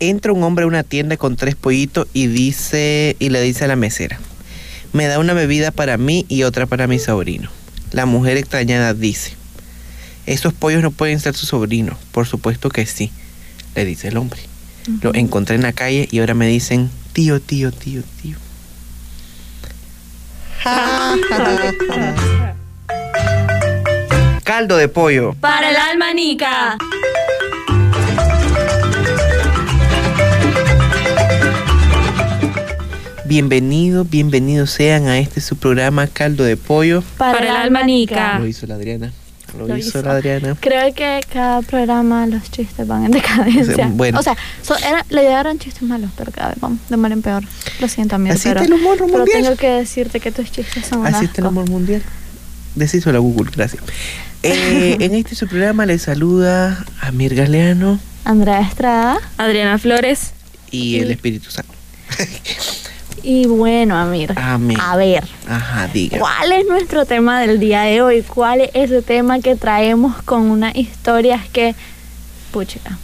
Entra un hombre a una tienda con tres pollitos y dice y le dice a la mesera, me da una bebida para mí y otra para mi sobrino. La mujer extrañada dice, esos pollos no pueden ser su sobrino. Por supuesto que sí, le dice el hombre. Lo encontré en la calle y ahora me dicen, tío, tío, tío, tío. Caldo de pollo. Para el alma Bienvenidos, bienvenidos sean a este su programa Caldo de Pollo. Para, el alma nica. Lo hizo la Adriana. Lo, Lo hizo, hizo. la Adriana. Creo que cada programa los chistes van en decadencia. Bueno. O sea, so- era- la idea eran chistes malos, pero cada vez van de mal en peor. Lo siento, amigo. Así pero, está el humor pero mundial. tengo que decirte que tus chistes son Así está el amor mundial. Decíselo a Google, gracias. Eh, en este su programa le saluda Amir Galeano Andrea Estrada. Adriana Flores. y el Espíritu Santo. Y bueno, Amir. Amén. A ver, Ajá, diga. ¿cuál es nuestro tema del día de hoy? ¿Cuál es ese tema que traemos con unas historias que, puchica,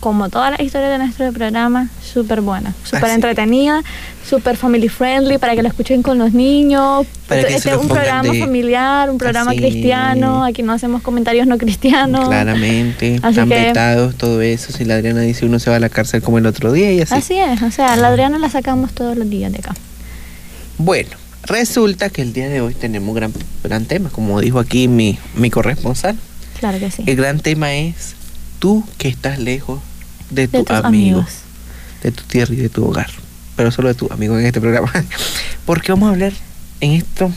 como todas las historias de nuestro programa, súper buena, súper Así. entretenida, súper family friendly para que lo escuchen con los niños. Para que este es un programa de- familiar, un programa Así. cristiano, aquí no hacemos comentarios no cristianos. Claramente, Así que- vetados, todo eso. Si la Adriana dice uno se va a la cárcel como el otro día y así. Así es, o sea, la Adriana la sacamos todos los días de acá. Bueno, resulta que el día de hoy tenemos un gran, gran tema, como dijo aquí mi, mi corresponsal. Claro que sí. El gran tema es tú que estás lejos de tu De tus amigo, amigos. de tu tierra y de tu hogar, pero solo de tu amigo en este programa. Porque vamos a hablar en esto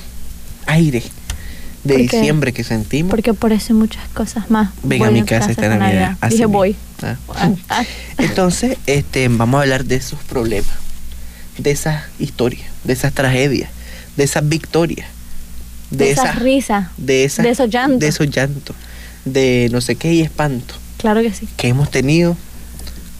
aire de Porque- diciembre que sentimos. Porque por eso muchas cosas más. Ven a mi casa esta Navidad. Así Dije voy. Ah. Ah, ah. Entonces, este, vamos a hablar de esos problemas, de esas historias, de esas tragedias, de esas victorias, De, esas risas. de esas, de esos llantos. de esos llantos, de no sé qué y espanto Claro que sí. que hemos tenido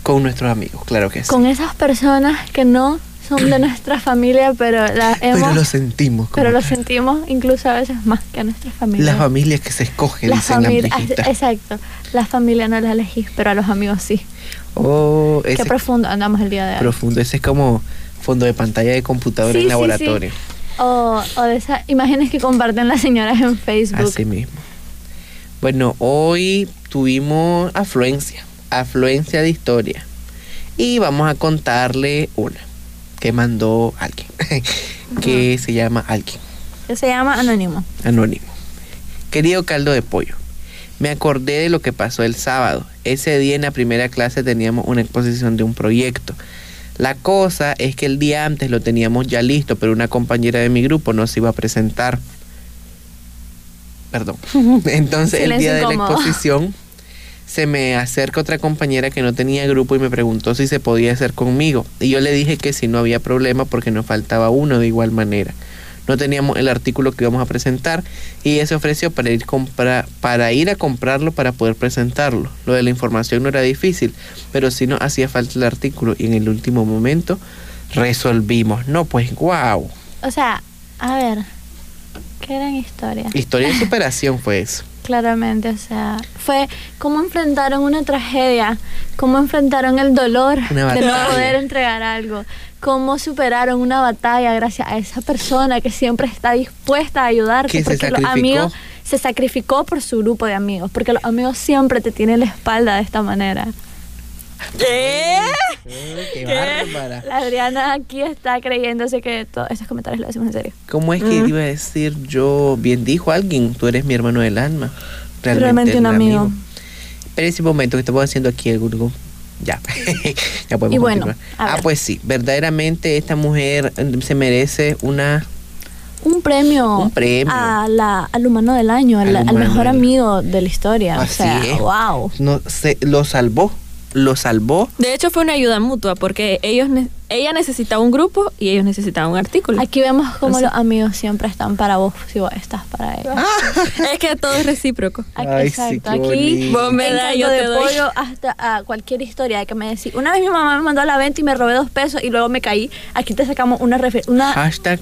con nuestros amigos, claro que sí. Con esas personas que no son de nuestra familia, pero las hemos. Pero lo sentimos. pero lo sentimos incluso a veces más que a nuestra familia. Las familias que se escogen, Las dicen las familias-. Exacto. La familia no la elegís, pero a los amigos sí. Oh, ese Qué profundo andamos el día de hoy. profundo. Ese es como fondo de pantalla de computadora Sí, en sí, laboratorio. O, o de esas imágenes que comparten las señoras en Facebook. Así mismo. Bueno, hoy tuvimos afluencia, afluencia de historia. Y vamos a contarle una que mandó alguien, que se llama alguien, Que se llama Anónimo. anónimo. Querido caldo de pollo, me acordé de lo que pasó el sábado. Ese día en la primera clase teníamos una exposición de un proyecto. La cosa es que el día antes lo teníamos ya listo, pero una compañera de mi grupo no se iba a presentar. Perdón. Entonces el día de la exposición se me acerca otra compañera que no tenía grupo y me preguntó si se podía hacer conmigo. Y yo le dije que si no había problema porque nos faltaba uno de igual manera. No teníamos el artículo que íbamos a presentar y ella se ofreció para ir, compra- para ir a comprarlo para poder presentarlo. Lo de la información no era difícil, pero sí nos hacía falta el artículo y en el último momento resolvimos. No, pues wow. O sea, a ver, qué gran historia. Historia de superación fue eso. Claramente, o sea, fue cómo enfrentaron una tragedia, cómo enfrentaron el dolor de no poder entregar algo, cómo superaron una batalla gracias a esa persona que siempre está dispuesta a ayudarte, porque los amigos se sacrificó por su grupo de amigos, porque los amigos siempre te tienen la espalda de esta manera. ¿Qué? qué bárbara. La Adriana aquí está creyéndose que todos estos comentarios los decimos en serio. ¿Cómo es que iba a decir yo? Bien dijo alguien, tú eres mi hermano del alma. Realmente un amigo. Pero ese momento que estamos haciendo aquí el grupo. Ya, ya podemos Y bueno, continuar. Ah, pues sí, verdaderamente esta mujer eh, se merece una Un premio, Un premio. A la, al humano del año, al, Al al humano mejor del- amigo de la historia. Así o sea, es. wow. no se lo salvó, lo salvó. De hecho, fue una ayuda mutua porque ellos ne- ella necesitaba un grupo y ellos necesitaban un artículo. Aquí vemos cómo Así. los amigos siempre están para vos si vos estás para ellos. es que todo es recíproco. Aquí, Ay, exacto. Aquí. Vos me das, yo de te doy. pollo hasta a cualquier historia de que me decís. Una vez mi mamá me mandó a la venta y me robé dos pesos y luego me caí. Aquí te sacamos una refer- una Hashtag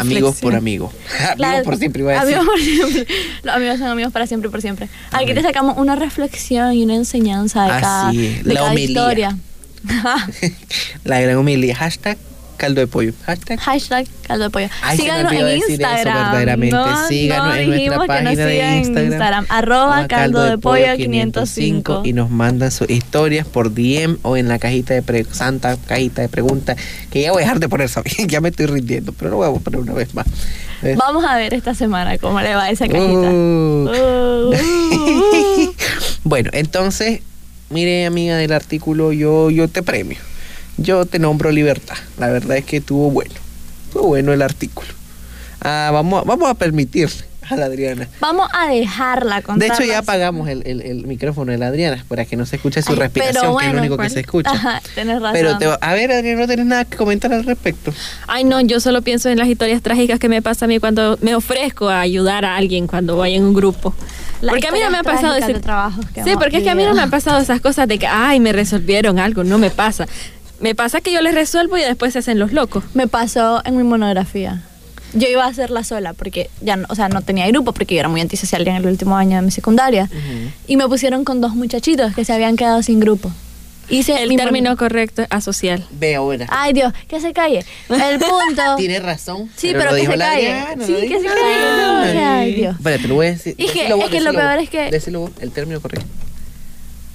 Amigos por amigos. La- amigos por siempre iba a decir. Amigos por siempre. Los amigos son amigos para siempre y por siempre. Aquí te sacamos una reflexión y una enseñanza de Así cada, es, de la cada historia. La gran humildad. Hashtag caldo de pollo. Hashtag. Hashtag caldo de pollo. Ay, Síganos en eso, Instagram. No, Síganos no en nuestra dijimos que nos página de Instagram, Instagram. Arroba caldo de pollo 505. y nos mandan sus historias por DM o en la cajita de pre- santa cajita de preguntas que ya voy a dejar de poner saber ya me estoy rindiendo pero lo voy a poner una vez más ¿Ves? Vamos a ver esta semana cómo le va esa cajita. Uh, uh. bueno entonces mire amiga del artículo yo yo te premio yo te nombro libertad la verdad es que estuvo bueno estuvo bueno el artículo ah, vamos a- vamos a permitirle a la Adriana Vamos a dejarla contar. De hecho, ya apagamos el, el- el micrófono de la Adriana para que no se escuche su Ay, respiración, que es lo único que se escucha. Ajá, tienes razón. Pero te, va- a ver, Adriana, no tienes nada que comentar al respecto. Ay, no, yo solo pienso en las historias trágicas que me pasa a mí cuando me ofrezco a ayudar a alguien cuando voy en un grupo. Las porque a mí no me ha pasado ese... de trabajos que Sí, porque es que a mí no me han pasado esas cosas de que, ay, me resolvieron algo, no me pasa. Me pasa que yo les resuelvo y después se hacen los locos. Me pasó en mi monografía. Yo iba a hacerla sola porque ya no, o sea, no tenía grupo porque yo era muy antisocial en el último año de mi secundaria. Y me pusieron con dos muchachitos que se habían quedado sin grupo. Hice El mi término correcto es asocial. Ve ahora. Ay, Dios, que se calle. El punto. Tiene razón. Sí, pero, que se calle. Adriana, sí, que se calle. No, o sea, ay. Dios. Espérate, lo voy a decir. Que- vos, es que lo peor vos. es que- Decilo vos, el término correcto.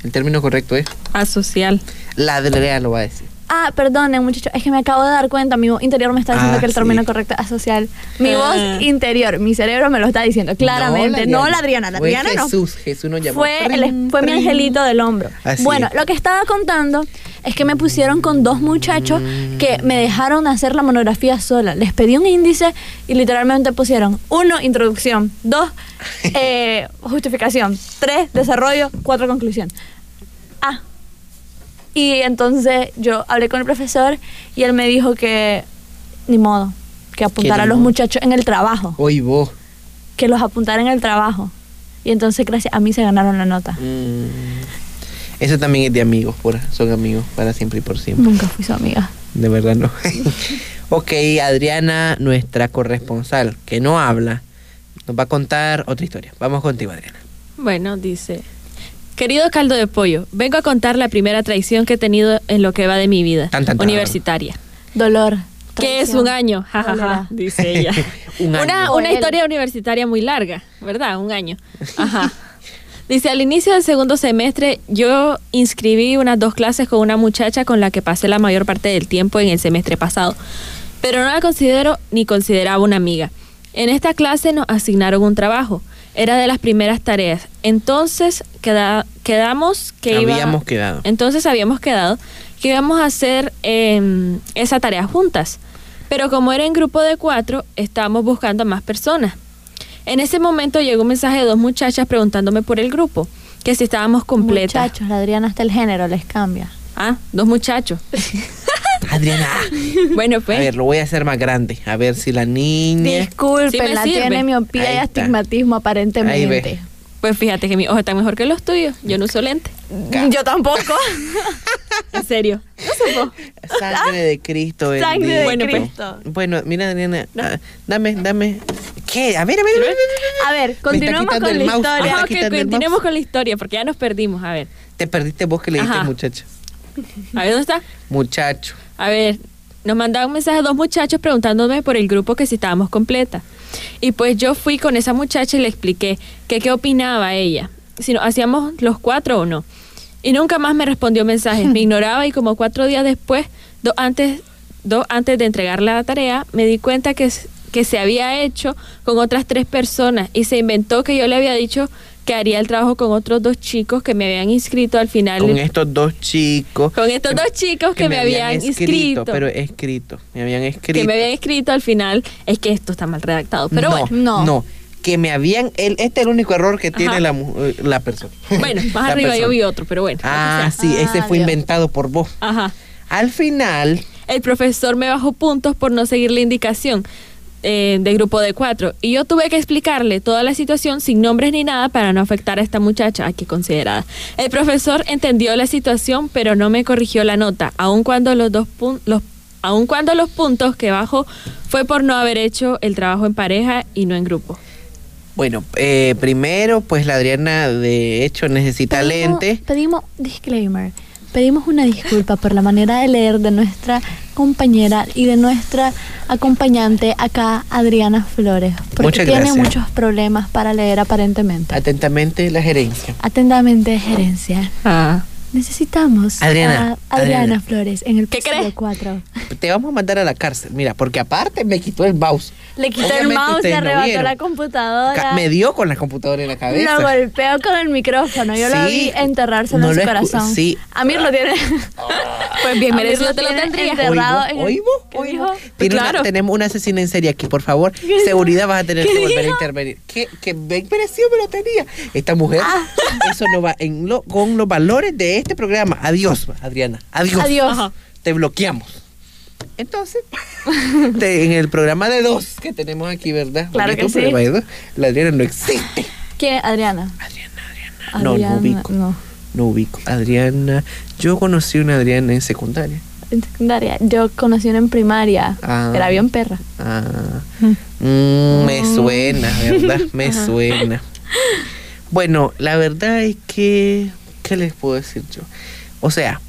El término correcto es. Asocial. La Adriana lo va a decir. Ah, perdonen, muchachos, es que me acabo de dar cuenta, mi voz interior me está diciendo Ah, que el sí. término correcto es asocial. Mi Ah. voz interior, mi cerebro me lo está diciendo claramente. No, la Adriana, la Fue Adriana no. Jesús, Jesús nos llamó. Fue, el- fue mi angelito del hombro. Así bueno, es. lo que estaba contando es que me pusieron con dos muchachos Mm. que me dejaron hacer la monografía sola. Les pedí un índice y literalmente pusieron uno, introducción, dos, eh, justificación, tres, desarrollo, cuatro, conclusión. Ah. Y entonces yo hablé con el profesor y él me dijo que ni modo, que apuntara a los modo? muchachos en el trabajo, Hoy vos. que los apuntara en el trabajo. Y entonces gracias a mí se ganaron la nota. Mm. Eso también es de amigos, por, son amigos para siempre y por siempre. Nunca fui su amiga. De verdad no. ok, Adriana, nuestra corresponsal, que no habla, nos va a contar otra historia. Vamos contigo, Adriana. Bueno, dice, querido caldo de pollo, vengo a contar la primera traición que he tenido en lo que va de mi vida Tan, tan, tan. universitaria. Dolor. Que es un año, jajaja, cólera. dice ella. Un año. Una, una historia universitaria muy larga, ¿verdad? Un año. Ajá. Dice, al inicio del segundo semestre yo inscribí unas dos clases con una muchacha con la que pasé la mayor parte del tiempo en el semestre pasado, pero no la considero ni consideraba una amiga. En esta clase nos asignaron un trabajo, era de las primeras tareas. Entonces queda- quedamos que iba- Habíamos quedado. entonces habíamos quedado que íbamos a hacer em, esa tarea juntas. Pero como era en grupo de cuatro, estábamos buscando a más personas. En ese momento llegó un mensaje de dos muchachas preguntándome por el grupo, que si estábamos completas. Muchachos, la Adriana hasta el género les cambia. Ah, dos muchachos. Adriana. bueno, A pues. ver, lo voy a hacer más grande. A ver si la niña. Disculpen, Sí la sirve. tiene miopía y astigmatismo Ahí aparentemente. ve. Pues fíjate que mis ojos están mejor que los tuyos. Yo no uso lente. Yo tampoco. En serio. No. Sangre de Cristo. Sangre de. Bueno, pues. Cristo. Bueno, mira, Adriana. ah, dame, dame. ¿Qué? A ver, a ver, a ver, a ver, a ver. A ver, continuamos quitando con el la mouse. historia. El continuemos con la historia, porque ya nos perdimos. A ver. Te perdiste vos que le dijiste Ajá. muchacho. A ver, ¿dónde está? Muchacho. A ver, nos mandaron un mensaje dos muchachos preguntándome por el grupo que si estábamos completa. Y pues yo fui con esa muchacha y le expliqué que qué opinaba ella, si nos hacíamos los cuatro o no. Y nunca más me respondió mensajes, me ignoraba y como cuatro días después, dos antes, dos antes de entregar la tarea, me di cuenta que, que se había hecho con otras tres personas y se inventó que yo le había dicho que haría el trabajo con otros dos chicos que me habían inscrito al final. Con estos dos chicos. Con estos dos chicos que, me habían, inscrito. Pero escrito. Me habían escrito. que me habían escrito al final es que esto está mal redactado. Pero no, bueno, no. no. Que me habían. El, este es el único error que tiene la, eh, la persona. bueno, más La arriba yo persona. vi otro, pero bueno. Ah, sí, Ah, ese fue Dios. inventado por vos. Ajá. Al final, El profesor me bajó puntos por no seguir la indicación eh, de grupo de cuatro y yo tuve que explicarle toda la situación sin nombres ni nada para no afectar a esta muchacha, aquí considerada. El profesor entendió la situación, pero no me corrigió la nota, aun cuando los dos pun- los aun cuando los puntos que bajó fue por no haber hecho el trabajo en pareja y no en grupo. Bueno, eh, primero, pues la Adriana de hecho necesita Pedimos- lente. Pedimos, disclaimer, pedimos una disculpa por la manera de leer de nuestra compañera y de nuestra acompañante acá, Adriana Flores, porque Muchas tiene gracias. muchos problemas para leer aparentemente. Atentamente la gerencia. Atentamente, gerencia. Ah. Necesitamos Adriana, a Adriana, Adriana. Flores en el ¿Qué crees? 4. Te vamos a mandar a la cárcel. Mira, porque aparte me quitó el mouse. Le quitó el mouse, le no arrebató la Ca- computadora. Me dio con la computadora en la cabeza. Lo golpeó con el micrófono. Yo lo vi enterrárselo No en su corazón. sí. Amir lo tiene. Pues bien merecido te lo tendría. enterrado en el- ¿Oíbo? ¿Qué ¿Oíbo? dijo? Tiene una- Claro. tenemos una asesina en serie aquí, por favor. Seguridad vas a tener ¿Qué que volver a intervenir. ¿Qué, qué bien merecido me lo tenía? Esta mujer, Ah. eso no va en lo- con los valores de este programa. Adiós, Adriana. Adiós. Adiós. Ajá. Te bloqueamos. Entonces, te- en el programa de dos que tenemos aquí, ¿verdad? Claro que sí. programa de dos, la Adriana no existe. ¿Quién Adriana? Adriana, Adriana. No, Adriana, no ubico. no. No ubico. Adriana. Yo conocí una Adriana en secundaria. En secundaria. Yo conocí una en primaria. Ah. Era bien perra. Ah, mm, me suena, ¿verdad? Me suena. Bueno, la verdad es que, ¿qué les puedo decir yo? O sea,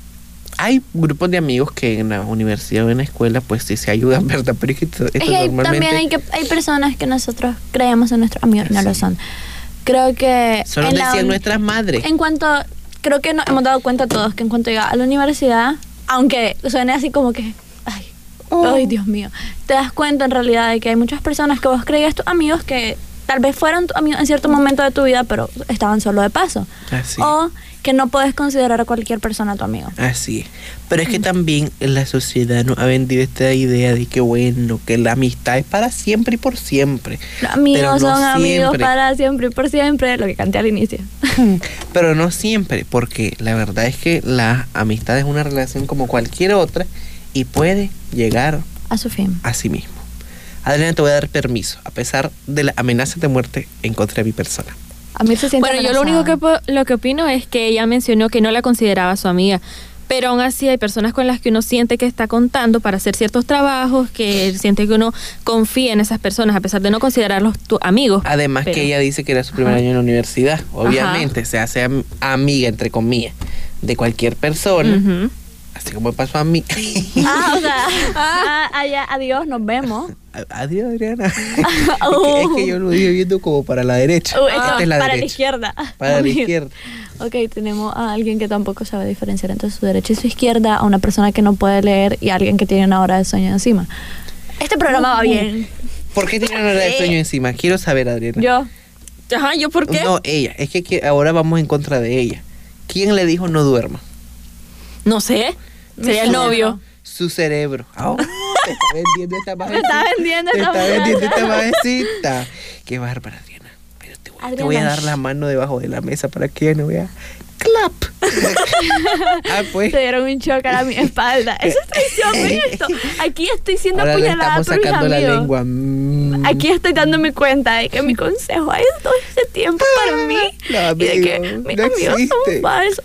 hay grupos de amigos que en la universidad o en la escuela, pues sí se ayudan, ¿verdad? Pero es que esto, Es que hay- normalmente también hay, que, hay personas que nosotros creemos en nuestros amigos y no lo Sí. son. Creo que. solo decían nuestras madres. En cuanto, creo que nos hemos dado cuenta todos que en cuanto llega a la universidad, aunque suene así como que, ay, Oh. ay, Dios mío, te das cuenta en realidad de que hay muchas personas que vos creías tus amigos que tal vez fueron tus amigos en cierto momento de tu vida, pero estaban solo de paso. Así. O que no puedes considerar a cualquier persona tu amigo. Así es. Pero es que también la sociedad nos ha vendido esta idea de que bueno, que la amistad es para siempre y por siempre. Los amigos no son amigos siempre. para siempre y por siempre, lo que canté al inicio. Pero no siempre, porque la verdad es que la amistad es una relación como cualquier otra y puede llegar A su fin. a sí mismo. Adriana, te voy a dar permiso, a pesar de la amenaza de muerte en contra de mi persona. A mí se siente Bueno, yo lo único que, lo que opino es que ella mencionó que no la consideraba su amiga. Pero aún así hay personas con las que uno siente que está contando para hacer ciertos trabajos, que siente que uno confía en esas personas a pesar de no considerarlos tus amigos. Además Pero- que ella dice que era su primer Ajá. año en la universidad. Obviamente se hace am- amiga, entre comillas, de cualquier persona, así como pasó a mí. Ah, o sea, ah, allá, adiós, nos vemos. Adiós, Adriana. es, que, es que yo lo dije viendo como para la derecha. Esta es la para la derecha. izquierda. Para la izquierda. Ok, tenemos a alguien que tampoco sabe diferenciar entre su derecha y su izquierda, a una persona que no puede leer y a alguien que tiene una hora de sueño encima. Este programa va bien. ¿Por qué tiene una hora de sueño encima? Quiero saber, Adriana. Yo, Ajá, ¿yo por qué? No, ella. Es que, que ahora vamos en contra de ella. ¿Quién le dijo no duerma? No sé. Sería el novio. Su cerebro. Ah, te está vendiendo esta Me majecita. está vendiendo Te esta está vendiendo esta majecita. Qué bárbara, Adriana. Pero te voy, te voy a Adriana, dar la mano debajo de la mesa para que ella no vea. ¡Clap! ah, pues. te dieron un choque a mi espalda. Eso es traición. Aquí estoy siendo Ahora le apuñalada estamos por mis sacando la amigos. lengua. Mm. Aquí estoy dándome cuenta de que mi consejo es todo ese tiempo para mí. No, y de que mis no amigos existe. son falsos.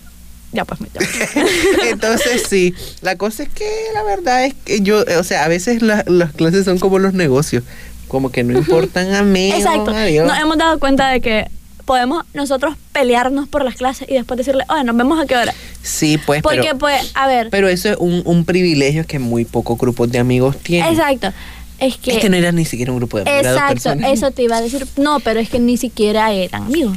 Ya pues me llamo. Entonces sí, la cosa es que la verdad es que yo, o sea, a veces la- las clases son como los negocios, como que no importan a mí. Exacto. adiós. Nos hemos dado cuenta de que podemos nosotros pelearnos por las clases y después decirle, oye, nos vemos a qué hora. Sí, pues, Porque, pero, pues, a ver. pero eso es un, un privilegio que muy pocos grupos de amigos tienen. exacto. Es que. Este no era ni siquiera un grupo de amigos, eran exacto, eso te iba a decir. No, pero es que ni siquiera eran amigos.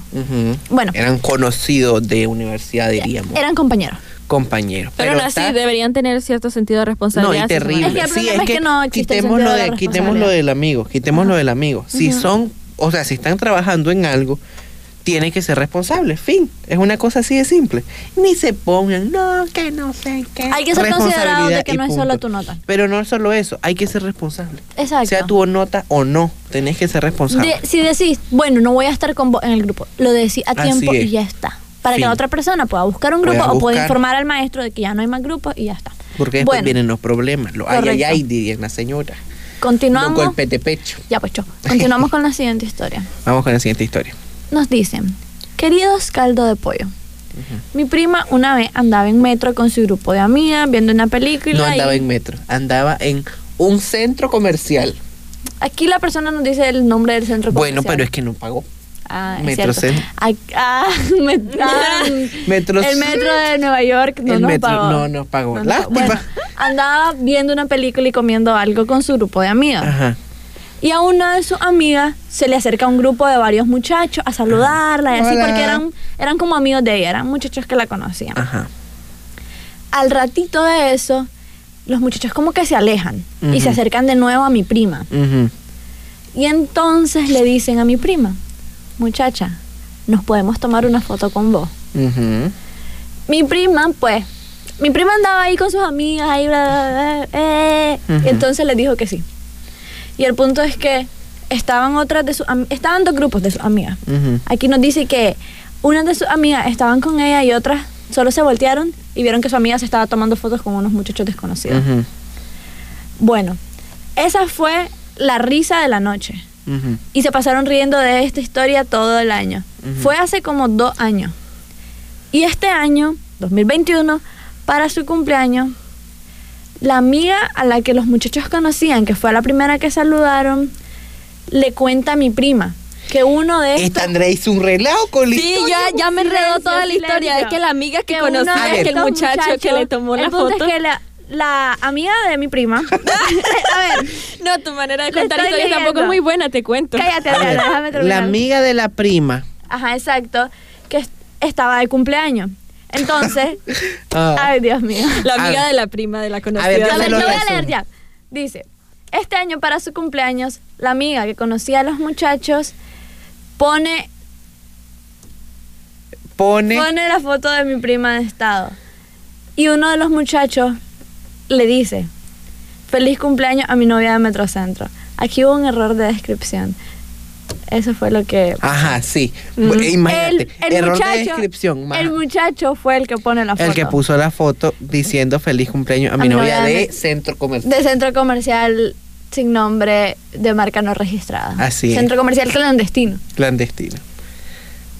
Bueno. Eran conocidos de universidad, diríamos. Eran compañeros. compañeros. Pero, aún así está- deberían tener cierto sentido de No, responsabilidad. y si son terrible. Es que el sí, problema es es que, que no existe el quitemos, sentido lo de de, la quitemos lo responsabilidad. del amigo, quitemos lo del amigo. Si son, o sea, si están trabajando en algo, tienen que ser responsables. Fin. Es una cosa así de simple. Ni se pongan, no, que no sé qué. Hay que ser considerado de que no es punto. solo tu nota. Pero no es solo eso, hay que ser responsable. Exacto. Sea tu nota o no, tenés que ser responsable. De- si decís, bueno, no voy a estar con vos en el grupo, lo decís a tiempo y ya está. Para Fin. que la otra persona pueda buscar un grupo Pueda o pueda buscar. informar al maestro de que ya no hay más grupos y ya está. Porque después bueno, vienen los problemas. Los ay, ay, Correcto. ay, dirían la señora. Continuamos. golpes de pecho. Ya, pues, cho. Continuamos con la siguiente historia. Vamos con la siguiente historia. Nos dicen, queridos caldo de pollo, Mi prima una vez andaba en metro con su grupo de amigas viendo una película. No andaba y- en metro, andaba en un centro comercial. Aquí la persona nos dice el nombre del centro Bueno, comercial. pero es que no pagó. Ah, es Metrocentro. ah, met- ah, El metro de Nueva York no El nos metro pagó. no nos pagó. No. Bueno, andaba viendo una película y comiendo algo con su grupo de amigas. Ajá. Y a una de sus amigas se le acerca un grupo de varios muchachos a saludarla y así, Hola. porque eran, eran como amigos de ella, eran muchachos que la conocían. Ajá. Al ratito de eso, los muchachos como que se alejan y se acercan de nuevo a mi prima. Y entonces le dicen a mi prima, muchacha, nos podemos tomar una foto con vos. Mi prima, pues, mi prima andaba ahí con sus amigas, ahí, bla, bla, bla, eh, y entonces le dijo que sí. Y el punto es que estaban otras de sus estaban dos grupos de sus amigas. Aquí nos dice que unas de sus amigas estaban con ella y otras solo se voltearon y vieron que su amiga se estaba tomando fotos con unos muchachos desconocidos. Bueno, esa fue la risa de la noche. Y se pasaron riendo de esta historia todo el año. Fue hace como dos años. Y este año, 2021, para su cumpleaños, la amiga a la que los muchachos conocían, que fue la primera que saludaron, le cuenta a mi prima que uno de estos... Esta Andrea hizo un relajo con la Sí, historia. ya, ya me enredó Silencio, toda la historia. Es que la amiga que, que es que el muchacho que le tomó el la punto foto. Es que la, la amiga de mi prima... a ver, No, tu manera de contar historias tampoco es muy buena, te cuento. cállate, ver, déjame terminar. la amiga de la prima. Ajá, exacto. Que est- estaba de cumpleaños. Entonces, Ah. ay Dios mío. La amiga de la prima de la conocida. ver, A ver, lo voy a leer ya. Dice, este año para su cumpleaños, la amiga que conocía a los muchachos pone, Pone. pone la foto de mi prima de estado. Y uno de los muchachos le dice, feliz cumpleaños a mi novia de Metrocentro. Aquí hubo un error de descripción. Eso fue lo que... Ajá, sí. Mm. Imagínate. El, el error muchacho, de descripción. el muchacho fue el que pone la foto. El que puso la foto diciendo feliz cumpleaños a mi novia novia de centro comercial. de centro comercial sin nombre de marca no registrada. Así es. Centro comercial clandestino. Clandestino.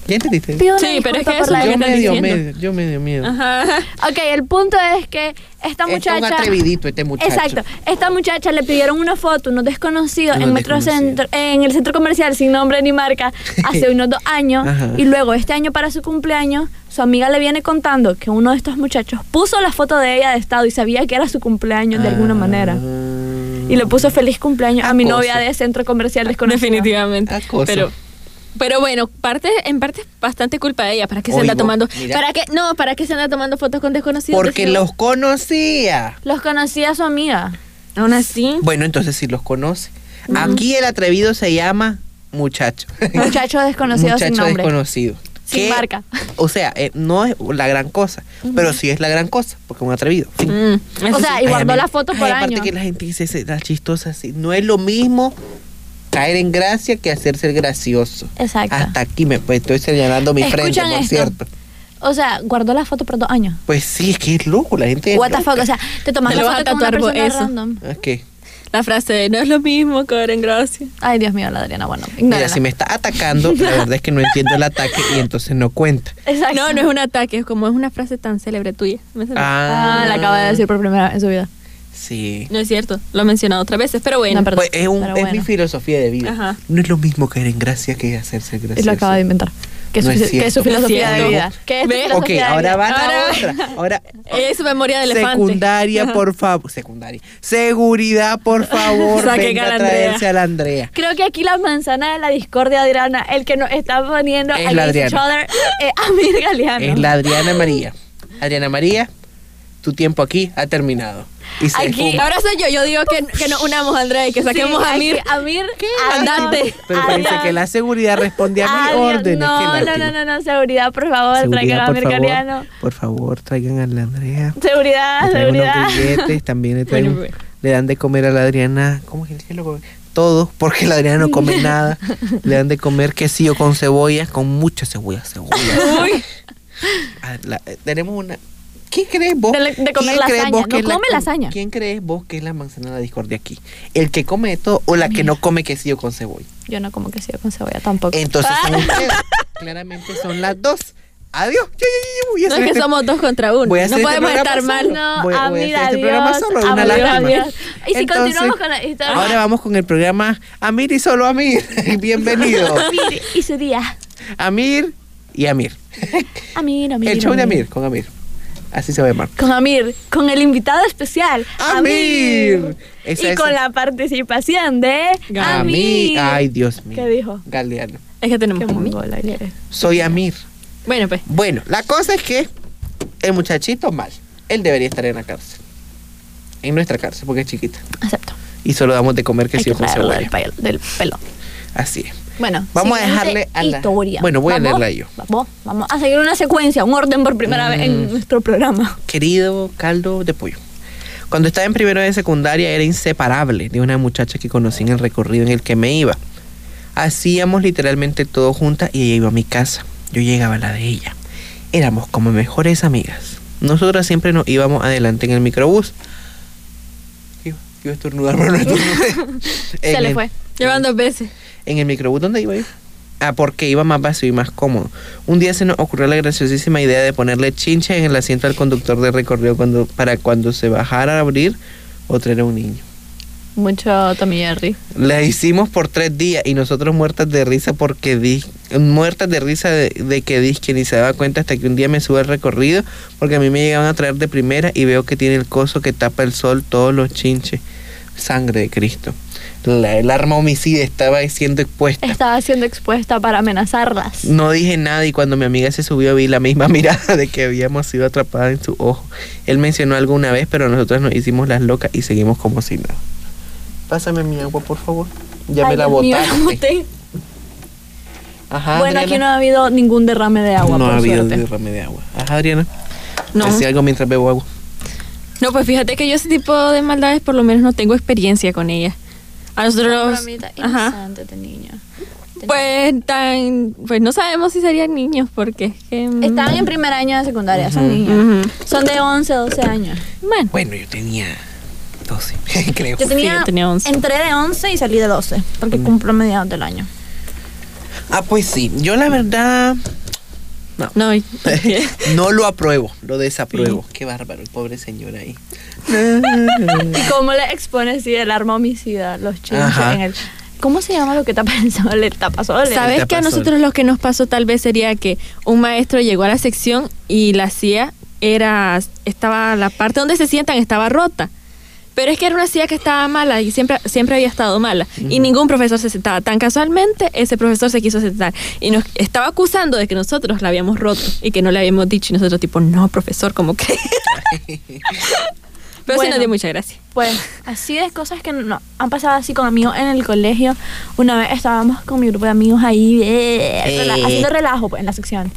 ¿Ya entendiste? Pido Sí, pero es que por eso yo están me dio diciendo. medio, yo me dio miedo. Ajá. Ok, el punto es que esta Este es un muchacha... atrevidito este muchacho. Exacto. Esta muchacha le pidieron una foto, unos desconocidos, Unos en, Metrocentro, en el centro comercial sin nombre ni marca hace unos dos años. Ajá. Y luego, este año para su cumpleaños, su amiga le viene contando que uno de estos muchachos puso la foto de ella de estado y sabía que era su cumpleaños de alguna Ah. manera. Y le puso feliz cumpleaños a mi novia de centro comercial desconocido. Definitivamente. Acoso. Pero, pero bueno, parte, en parte es bastante culpa de ella. ¿Para qué se anda tomando? mira. ¿Para qué? No, ¿para qué se anda tomando fotos con desconocidos? Porque los conocía. Los conocía su amiga. Aún así. Bueno, entonces sí los conoce. Aquí el atrevido se llama muchacho. Muchacho desconocido sin muchacho nombre. desconocido. Sin Que, marca. O sea, eh, no es la gran cosa, pero sí es la gran cosa, porque es un atrevido. Mm, O sea, y guardó Ay, la foto ay, por aparte año. que la gente dice "Se- la chistosa así. No es lo mismo caer en gracia que hacerse el gracioso. Exacto. Hasta aquí me pues, estoy señalando mi frente, por esto. cierto. O sea, guardó la foto por dos años. Pues sí, es que es loco, la gente What the fuck, o sea, te tomas la foto con una persona eso. random. ¿A qué? La frase de no es lo mismo caer en gracia. Ay, Dios mío, la Adriana, bueno, Mira, si me está atacando, la verdad es que no entiendo el ataque y entonces no cuenta. Exacto. No, no es un ataque, es como es una frase tan célebre tuya. ¿Me sale? Ah, la acaba de decir por primera vez en su vida. Sí. No es cierto, lo he mencionado otras veces, pero bueno. No, perdón. Pues es, un- Pero es bueno. mi filosofía de vida. Ajá. No es lo mismo caer en gracia que hacerse. Y lo acaba de inventar. Que es, No su, es que es su filosofía de vida. ¿Qué es tu. Ok, de ahora vida? va la Ahora- otra. Ahora, es memoria de elefante. secundaria, por favor. Secundaria. Seguridad, por favor. Venga a la a traerse a la Andrea. Creo que aquí la manzana de la discordia, Adriana, el que nos está poniendo Es la against each Adriana. other, eh, Amir Galeano. Es la Adriana María. Adriana María, tu tiempo aquí ha terminado. Aquí. Ahora soy yo, yo digo que, que nos unamos, Andrea, y que saquemos Sí, a Mir. aquí, Amir, Andante. Pero parece que la seguridad responde a mis Adiós. órdenes. No, qué no, no, no, no, seguridad, por favor, traigan a favor. Galeano. Por favor, traigan a la Andrea. Seguridad, seguridad. unos grilletes, también le traen, Bueno, le dan de comer a la Adriana, ¿cómo es que lo come? Todo, porque la Adriana no come nada. Le dan de comer quesillo con cebolla, con mucha cebolla, cebolla. Uy. A ver, la- eh, tenemos una. ¿Quién crees vos? De la- de comer ¿quién crees lasaña. vos No que la- come lasaña. ¿Quién crees vos que es la manzana de la discordia aquí? ¿El que come todo o la que no come quesillo con cebolla? Yo no como que sigo con cebolla tampoco. Entonces son Ah. ustedes. Claramente son las dos. Adiós. A No es que este- somos dos contra uno. Voy a No hacer este podemos estar mal. No, Voy- voy a hacer este adiós. solo, una. Y si Entonces, continuamos con la historia. Ahora vamos con el programa Amir y solo Amir. Bienvenido. Amir y su día. Amir y Amir. Amir, Amir. El show de Amir con Amir. Así se va a llamar. Con Amir, con el invitado especial. Amir. Esa y es- con la participación de Amir. Amir. Ay, Dios mío. ¿Qué dijo? Galeano. Es que tenemos mongola eres. Soy Amir. Bueno, pues. Bueno, la cosa es que el muchachito mal. Él debería estar en la cárcel. En nuestra cárcel, porque es chiquita. Acepto. Y solo damos de comer que Hay sí traerlo del, del pelo. Así es. Bueno, Vamos a dejarle a la- historia. Bueno, voy a Vamos, leerla yo. Vamos, vamos a seguir una secuencia, un orden por primera vez en Mm. nuestro programa. Querido caldo de pollo. Cuando estaba en primero de secundaria era inseparable de una muchacha que conocí en el recorrido en el que me iba. Hacíamos literalmente todo juntas y ella iba a mi casa. Yo llegaba a la de ella. Éramos como mejores amigas. Nosotras siempre nos íbamos adelante en el microbús. Iba, iba a estornudar, pero no estornudé. Se le fue. Llevan dos veces. En el microbús donde iba yo. Ah, porque iba más vacío y más cómodo. Un día se nos ocurrió la graciosísima idea de ponerle chinche en el asiento al conductor de recorrido cuando, para cuando se bajara a abrir o traer a un niño. Mucho Tommy Jerry. La hicimos por tres días y nosotros muertas de risa porque di, muertas de risa de, de que Disque ni se daba cuenta hasta que un día me sube al recorrido porque a mí me llegaban a traer de primera y veo que tiene el coso que tapa el sol todos los chinches. Sangre de Cristo. La- el arma homicida estaba siendo expuesta. Estaba siendo expuesta para amenazarlas. No dije nada y cuando mi amiga se subió vi la misma mirada de que habíamos sido atrapadas en su ojo. Él mencionó algo una vez, pero nosotros nos hicimos las locas y seguimos como si nada. Pásame mi agua, por favor. Ya Ay, me la botaste. la boté. Ajá, bueno, aquí Adriana. no ha habido ningún derrame de agua, No por ha habido suerte. derrame de agua. Ajá, Adriana. No. Decía algo mientras bebo agua. No, pues fíjate que yo ese tipo de maldades por lo menos no tengo experiencia con ellas. A nosotros... Ajá. de niño. Pues tan... Pues no sabemos si serían niños porque es que... mm, Estaban en primer año de secundaria, son Ujú. niños. Ujú. Son de 11, 12 años. Bueno. Bueno, yo tenía 12, creo. Yo tenía, yo tenía 11. entré de 11 y salí de 12, porque cumplo a mediados del año. Ah, pues sí. Yo la verdad no. No, no lo apruebo, lo desapruebo. Qué bárbaro, el pobre señor ahí. ¿Y cómo le expone así el arma homicida, los chinches en el... ¿Cómo se llama lo que tapa el sol? El tapasol. ¿Sabes que a nosotros lo que nos pasó tal vez sería que un maestro llegó a la sección y la silla era estaba la parte donde se sientan estaba rota. Pero es que era una silla que estaba mala y siempre siempre había estado mala y ningún profesor se sentaba. Tan casualmente ese profesor se quiso sentar y nos estaba acusando de que nosotros la habíamos roto y que no le habíamos dicho y nosotros tipo, "No, profesor, ¿cómo que?" Pero sí Bueno. nos dio mucha gracia. Pues así de cosas que no, han pasado así con amigos en el colegio. Una vez estábamos con mi grupo de amigos ahí eh, rela- Eh. haciendo relajo pues, en la sección.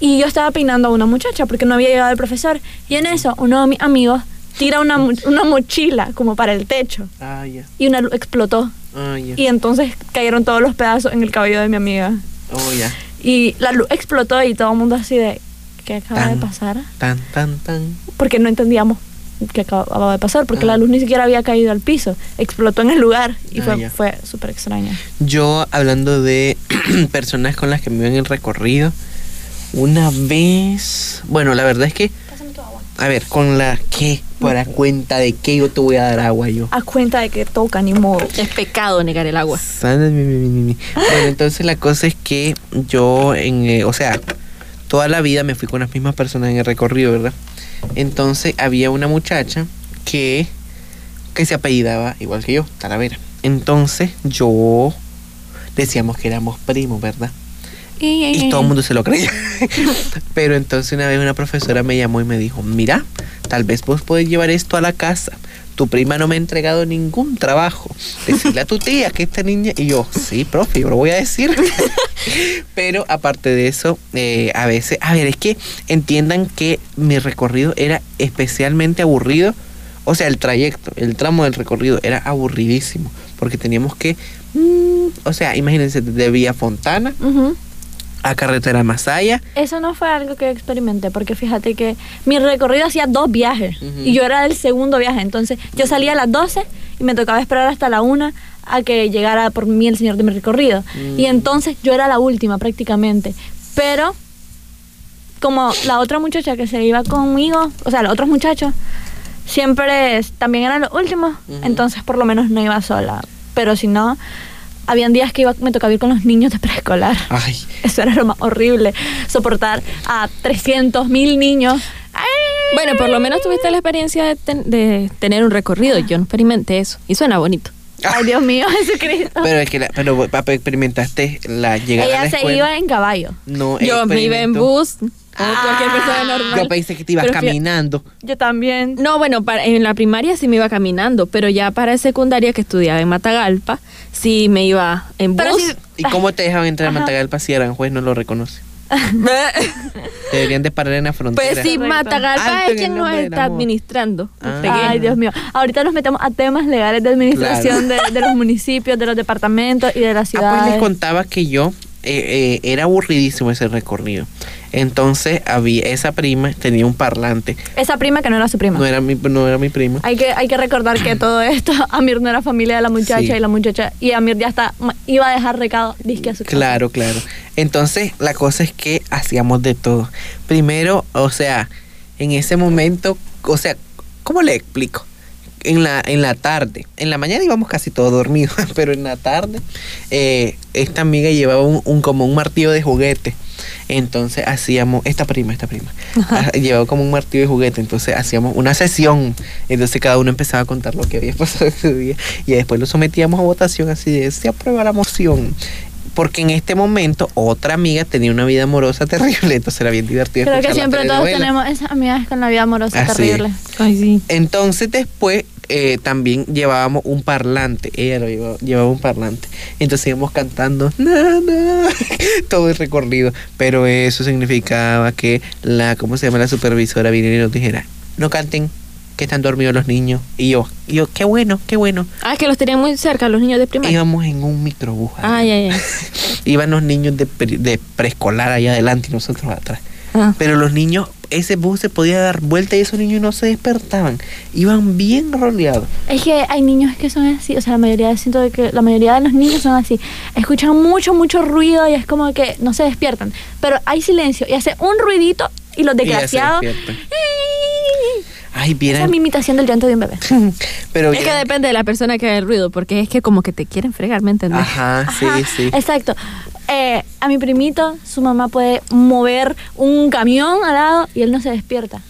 Y yo estaba peinando a una muchacha porque no había llegado el profesor. Y en eso uno de mis amigos tira una, una mochila como para el techo. Ah. Y una luz explotó. Ah. Y entonces cayeron todos los pedazos en el cabello de mi amiga. Oh. Y la luz explotó y todo el mundo así de, ¿qué acaba de pasar? Tan, tan, tan. Porque no entendíamos qué acababa de pasar, porque Ah. la luz ni siquiera había caído al piso. Explotó en el lugar y Ah, fue, fue súper extraño. Yo, hablando de personas con las que me iba en el recorrido, una vez. Bueno, la verdad es que. A ver, con la que, para cuenta de que yo te voy a dar agua yo. A cuenta de que toca, ni modo. Es pecado negar el agua. Sana, mi, mi, mi, mi, mi. Bueno, entonces la cosa es que yo, en, eh, o sea, toda la vida me fui con las mismas personas en el recorrido, ¿verdad? Entonces había una muchacha que, que se apellidaba igual que yo, Talavera. Entonces yo decíamos que éramos primos, ¿verdad? Y todo el mundo se lo creía. Pero entonces una vez una profesora me llamó y me dijo, mira, tal vez vos podés llevar esto a la casa. Tu prima no me ha entregado ningún trabajo. Decirle a tu tía que esta niña... Y yo, sí, profe, yo lo voy a decir. Pero aparte de eso, eh, a veces... A ver, es que entiendan que mi recorrido era especialmente aburrido. O sea, el trayecto, el tramo del recorrido era aburridísimo. Porque teníamos que... mm, o sea, imagínense, de Vía Fontana Ujú. A Carretera Masaya. Eso no fue algo que experimenté, porque fíjate que mi recorrido hacía dos viajes y yo era del segundo viaje. Entonces yo salía a las 12 y me tocaba esperar hasta la 1 a que llegara por mí el señor de mi recorrido. Mm. Y entonces yo era la última prácticamente. Pero como la otra muchacha que se iba conmigo, o sea, los otros muchachos, siempre también eran los últimos, entonces por lo menos no iba sola. Pero si no, habían días que iba, me tocaba ir con los niños de preescolar. Ay, Eso era lo más horrible, soportar a 300 mil niños. ¡Ay! Bueno, por lo menos tuviste la experiencia de, ten- de tener un recorrido. Yo no experimenté eso. Y suena bonito. Ay, Dios mío, Jesucristo. pero es que la, pero papá experimentaste la llegada a la Ella se escuela. iba en caballo. No, Yo me iba en bus, como cualquier persona normal. Yo pensé que te ibas Pero caminando. Yo también. No, bueno, para, en la primaria sí me iba caminando, pero ya para secundaria que estudiaba en Matagalpa, sí me iba en bus. ¿Y cómo te dejaban entrar a. Matagalpa si Aranjuez no lo reconoce? Deberían de parar en la frontera. pues sí, Correcto. Matagalpa Alto es quien el nos está administrando. Ah. Ay, Dios mío. Ahorita nos metemos a temas legales de administración de, de los municipios, de los departamentos y de las Ah, pues ciudades. les contaba que yo eh, eh, era aburridísimo ese recorrido. Entonces había esa prima tenía un parlante. Esa prima que no era su prima. No era mi, no era mi prima. Hay que, hay que recordar que todo esto, Amir no era familia de la muchacha Sí. y la muchacha, y Amir ya está, iba a dejar recado, disque a su casa. Claro, claro. Entonces, la cosa es que hacíamos de todo. Primero, o sea, en ese momento, o sea, ¿cómo le explico? En la, en la tarde, en la mañana íbamos casi todos dormidos, pero en la tarde, eh, esta amiga llevaba un, un- como un martillo de juguete. Entonces hacíamos, esta prima, esta prima, ah, llevaba como un martillo de juguete, entonces hacíamos una sesión, entonces cada uno empezaba a contar lo que había pasado ese día y después lo sometíamos a votación así de, se aprueba la moción. Porque en este momento otra amiga tenía una vida amorosa terrible, entonces era bien divertido. Creo que siempre todos tenemos esas amigas con la vida amorosa Así terrible. Ay, sí. Entonces después eh, también llevábamos un parlante, ella lo llevaba, llevaba un parlante. Entonces íbamos cantando na, na, todo el recorrido. Pero eso significaba que la, ¿cómo se llama? La supervisora viniera y nos dijera, no canten, que están dormidos los niños. Y yo, y yo, qué bueno, qué bueno. Ah, que los tenían muy cerca, los niños de primaria. Íbamos en un microbús. Ay. Iban los niños de, pre- de preescolar allá adelante y nosotros atrás. Ah. Pero los niños, ese bus se podía dar vuelta y esos niños no se despertaban. Iban bien roleados. Es que hay niños que son así, o sea, la mayoría, siento de que la mayoría de los niños son así. Escuchan mucho, mucho ruido y es como que no se despiertan. Pero hay silencio y hace un ruidito y los Y desgraciados... despiertan. Ay, Esa es mi imitación del llanto de un bebé. Pero Es que depende de la persona que haga el ruido, porque es que como que te quieren fregar, ¿me entiendes? Ajá, sí, Ajá, sí. Exacto. Eh, a mi primito, su mamá puede mover un camión al lado y él no se despierta.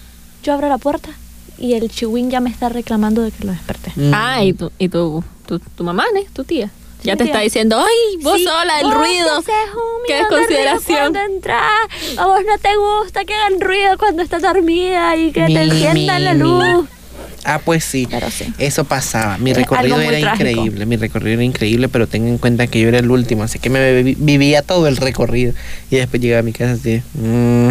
Yo abro la puerta y el chihuín ya me está reclamando de que lo desperté. Mm. Ah, y tu, y tu, tu, tu mamá, ¿no? Tu tía. Ya te está diciendo, ay, vos Sí, sola, el vos ruido. Qué desconsideración. cuando entras. A vos no te gusta que hagan ruido cuando estás dormida y que te Mi, enciendan mi, la mi. luz. Ah, pues sí. Pero sí. Eso pasaba. Mi Es recorrido era trágico. increíble. Mi recorrido era increíble, pero ten en cuenta que yo era el último, así que me vi- vivía todo el recorrido. Y después llegaba a mi casa así. mm,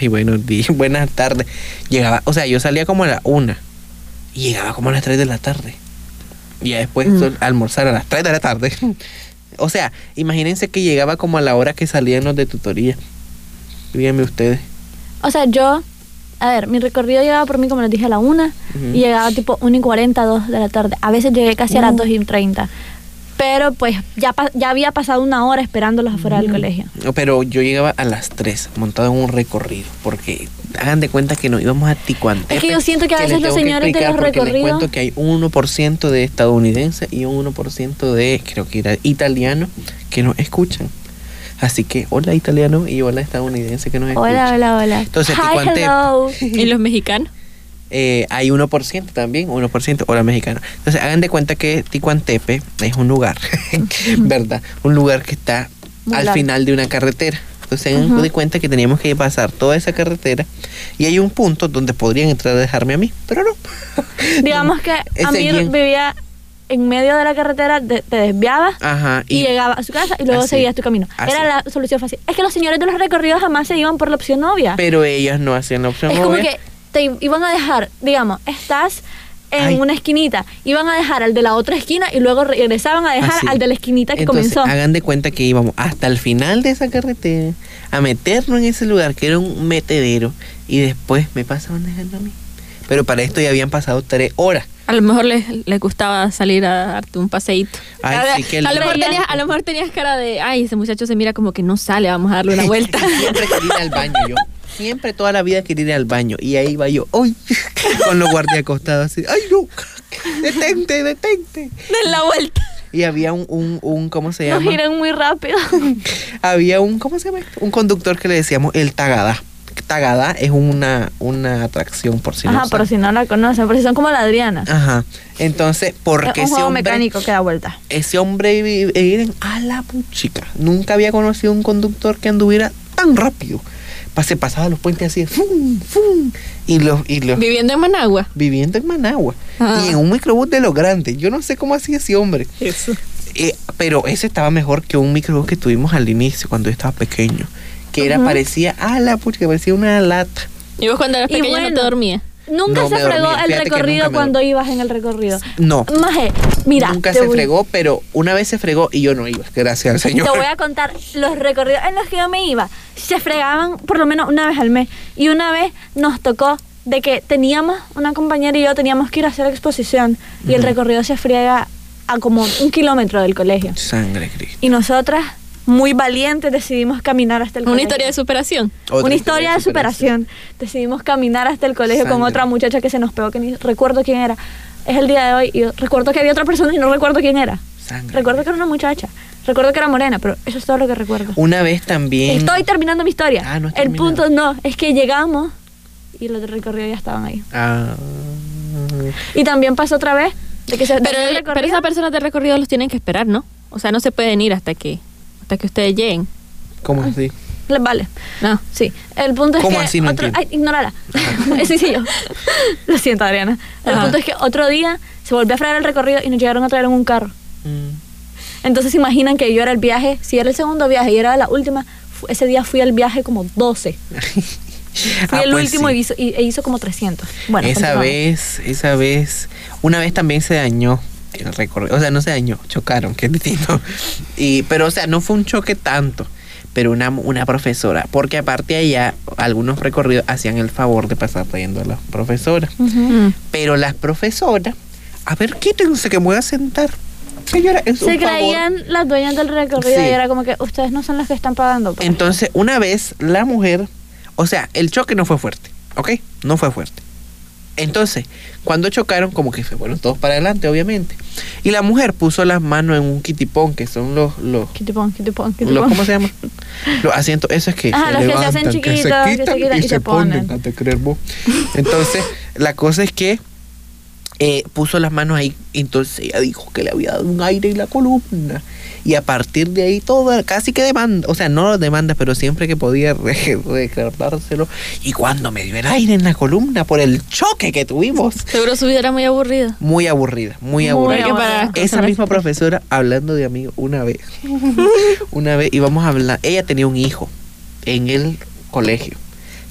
ay, buenos días, buenas tardes. Llegaba, o sea, yo salía como a la una y llegaba como a las 3 de la tarde. Y ya después Mm. almorzar a las 3 de la tarde. o sea, imagínense que llegaba como a la hora que salían los de tutoría. Díganme ustedes. O sea, yo, a ver, mi recorrido llegaba por mí, como les dije, a la una Ujú. y llegaba tipo 1 y 40, 2 de la tarde. A veces llegué casi a las Uh. 2 y 30. Pero pues ya, ya había pasado una hora esperándolos afuera del colegio. No, Pero yo llegaba a las 3 montado en un recorrido, porque hagan de cuenta que nos íbamos a Ticuantepe. Es que yo siento que a veces les los tengo que señores de explicar los Les recorridos- cuento que hay un 1% de estadounidenses y un 1% de, creo que era italiano, que nos escuchan. Así que hola italiano y hola estadounidense que nos escuchan. Hola, hola, hola. Entonces, Hi, Ticuantepe. ¿Y los mexicanos? Eh, hay 1% también, 1% hola mexicano. Entonces, hagan de cuenta que Ticuantepe es un lugar, ¿verdad? Un lugar que está Muy al largo. final de una carretera. Entonces, hagan Ujú. de cuenta que teníamos que pasar toda esa carretera y hay un punto donde podrían entrar a dejarme a mí, pero no. Digamos que Amir bien. vivía en medio de la carretera, de- te desviabas Ajá. y, llegaba a su casa y luego Así. seguías tu camino. Así. Era la solución fácil. Es que los señores de los recorridos jamás se iban por la opción obvia. Pero ellas no hacían la opción es como obvia. que te iban a dejar, digamos, estás en Ay. una esquinita, iban a dejar al de la otra esquina y luego regresaban a dejar Así. al de la esquinita que Entonces, comenzó. hagan de cuenta que íbamos hasta el final de esa carretera a meternos en ese lugar que era un metedero y después me pasaban dejando a mí. Pero para esto ya habían pasado tres horas. A lo mejor les, les gustaba salir a darte un paseíto. Ay, a, sí, qué a lo mejor tenías, a lo mejor tenías cara de, ay, ese muchacho se mira como que no sale, vamos a darle una vuelta. Siempre quería ir al baño yo. Siempre toda la vida quería ir al baño. Y ahí iba yo, ¡ay! Con los guardias acostados así, ¡ay no! ¡Detente, detente! Den la vuelta. Y había un, un, un ¿cómo se Nos llama? giran muy rápido. Había un, ¿cómo se llama? Un conductor que le decíamos el Tagadá. Tagadá es una, una atracción por si no Ajá, por si no la conocen, por si son como la Adriana. Ajá. Entonces, Es porque un ese hombre, mecánico que da vuelta. ese hombre a la puchica. Nunca había conocido un conductor que anduviera tan rápido. Se pasaba los puentes así, ¡fum! ¡fum! Y los, y los Viviendo en Managua. viviendo en Managua. Ah. Y en un microbús de los grandes. Yo no sé cómo hacía ese hombre. Eso. Eh, pero ese estaba mejor que un microbús que tuvimos al inicio, cuando yo estaba pequeño. Que era, parecía, a la puchica, parecía una lata. Y vos cuando eras Y pequeña no te dormías. Nunca No se fregó dormía, el fíjate recorrido cuando ibas en el recorrido. No. Maje, mira. Nunca se voy- fregó, pero una vez se fregó y yo no iba. Gracias al Señor. Te voy a contar los recorridos en los que yo me iba. Se fregaban por lo menos una vez al mes. Y una vez nos tocó de que teníamos, una compañera y yo teníamos que ir a hacer exposición. Y el recorrido se friega a como un kilómetro del colegio. Sangre, Cristo. Y nosotras, muy valientes, decidimos caminar hasta el Una colegio. historia de superación. Otra Una historia de superación. Decidimos caminar hasta el colegio con otra muchacha que se nos pegó, que ni recuerdo quién era. Es el día de hoy y yo recuerdo que había otra persona y no recuerdo quién era. Sangre. Recuerdo que era una muchacha. Recuerdo que era morena, pero eso es todo lo que recuerdo. Una vez también. Estoy terminando mi historia. Ah, no el terminado. punto no, es que llegamos y los de recorrido ya estaban ahí. Ah. Y también pasó otra vez de que se Pero, el pero esas personas de recorrido los tienen que esperar, ¿no? O sea, no se pueden ir hasta que hasta que ustedes lleguen. ¿Cómo así? Les vale. No. Sí, el punto es ¿Cómo que así? No otro, ay, ignórala. es sencillo. Lo siento, Adriana. El Ajá. punto es que otro día se volvió a fregar el recorrido y nos llegaron a traer en un carro. Mm. Entonces imaginan que yo era el viaje, si era el segundo viaje y era la última, ese día fui al viaje como 12. Fui Ah, el pues último sí. y hizo, y- e hizo como 300. Bueno, esa vez, esa vez, una vez también se dañó el recorrido, o sea, no se dañó, chocaron, que es distinto. Y, pero, o sea, no fue un choque tanto, pero una, una profesora, porque aparte allá, algunos recorridos hacían el favor de pasar trayendo a las profesoras. Pero las profesoras, a ver, quítense que me voy a sentar. Señora, es Se favor. creían las dueñas del recorrido Sí. y era como que ustedes no son las que están pagando. pues". Entonces, una vez la mujer, o sea, el choque no fue fuerte, ¿ok? No fue fuerte. Entonces, cuando chocaron, como que se fueron todos para adelante, obviamente. Y la mujer puso las manos en un kitipón, que son los, los, Kitipón, kitipón, los kitipón. ¿cómo se llama? Los asientos, eso es que Ajá, los que se hacen levantan, chiquitos, que se quitan y se ponen. no te creer vos. Entonces, la cosa es que eh, puso las manos ahí, entonces ella dijo que le había dado un aire en la columna. Y a partir de ahí todo, casi que demanda, o sea, no demanda, pero siempre que podía re- recordárselo. Y cuando me dio el aire en la columna por el choque que tuvimos, Seguro su vida era muy aburrida. muy aburrida, muy Muy aburrida. Esa misma profesora, hablando de amigos, una vez, una vez íbamos a hablar, ella tenía un hijo en el colegio.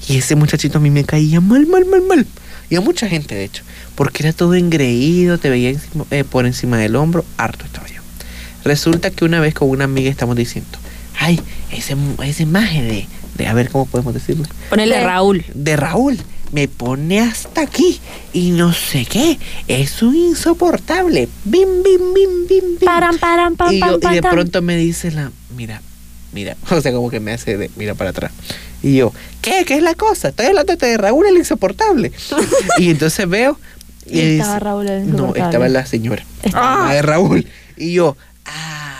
Y ese muchachito a mí me caía mal, mal, mal, mal. Y a mucha gente, de hecho. Porque era todo engreído, te veía encima- eh, por encima del hombro, harto estaba. Resulta que una vez con una amiga estamos diciendo, ay, ese, ese maje de, de, a ver cómo podemos decirlo, Ponerle Sí. Raúl. de Raúl me pone hasta aquí y no sé qué. Es un insoportable. Bim, bim, bim, bim, bim. Paran, paran, pam, y, yo- pam, y de pronto me dice la, mira, mira, o sea, como que me hace de, mira para atrás. Y yo, ¿qué? ¿Qué es la cosa? Estoy hablando de Raúl el insoportable. y entonces veo. Y estaba Raúl el No, insoportable. estaba la señora. Estaba. Ah, de Raúl. Y yo, ah.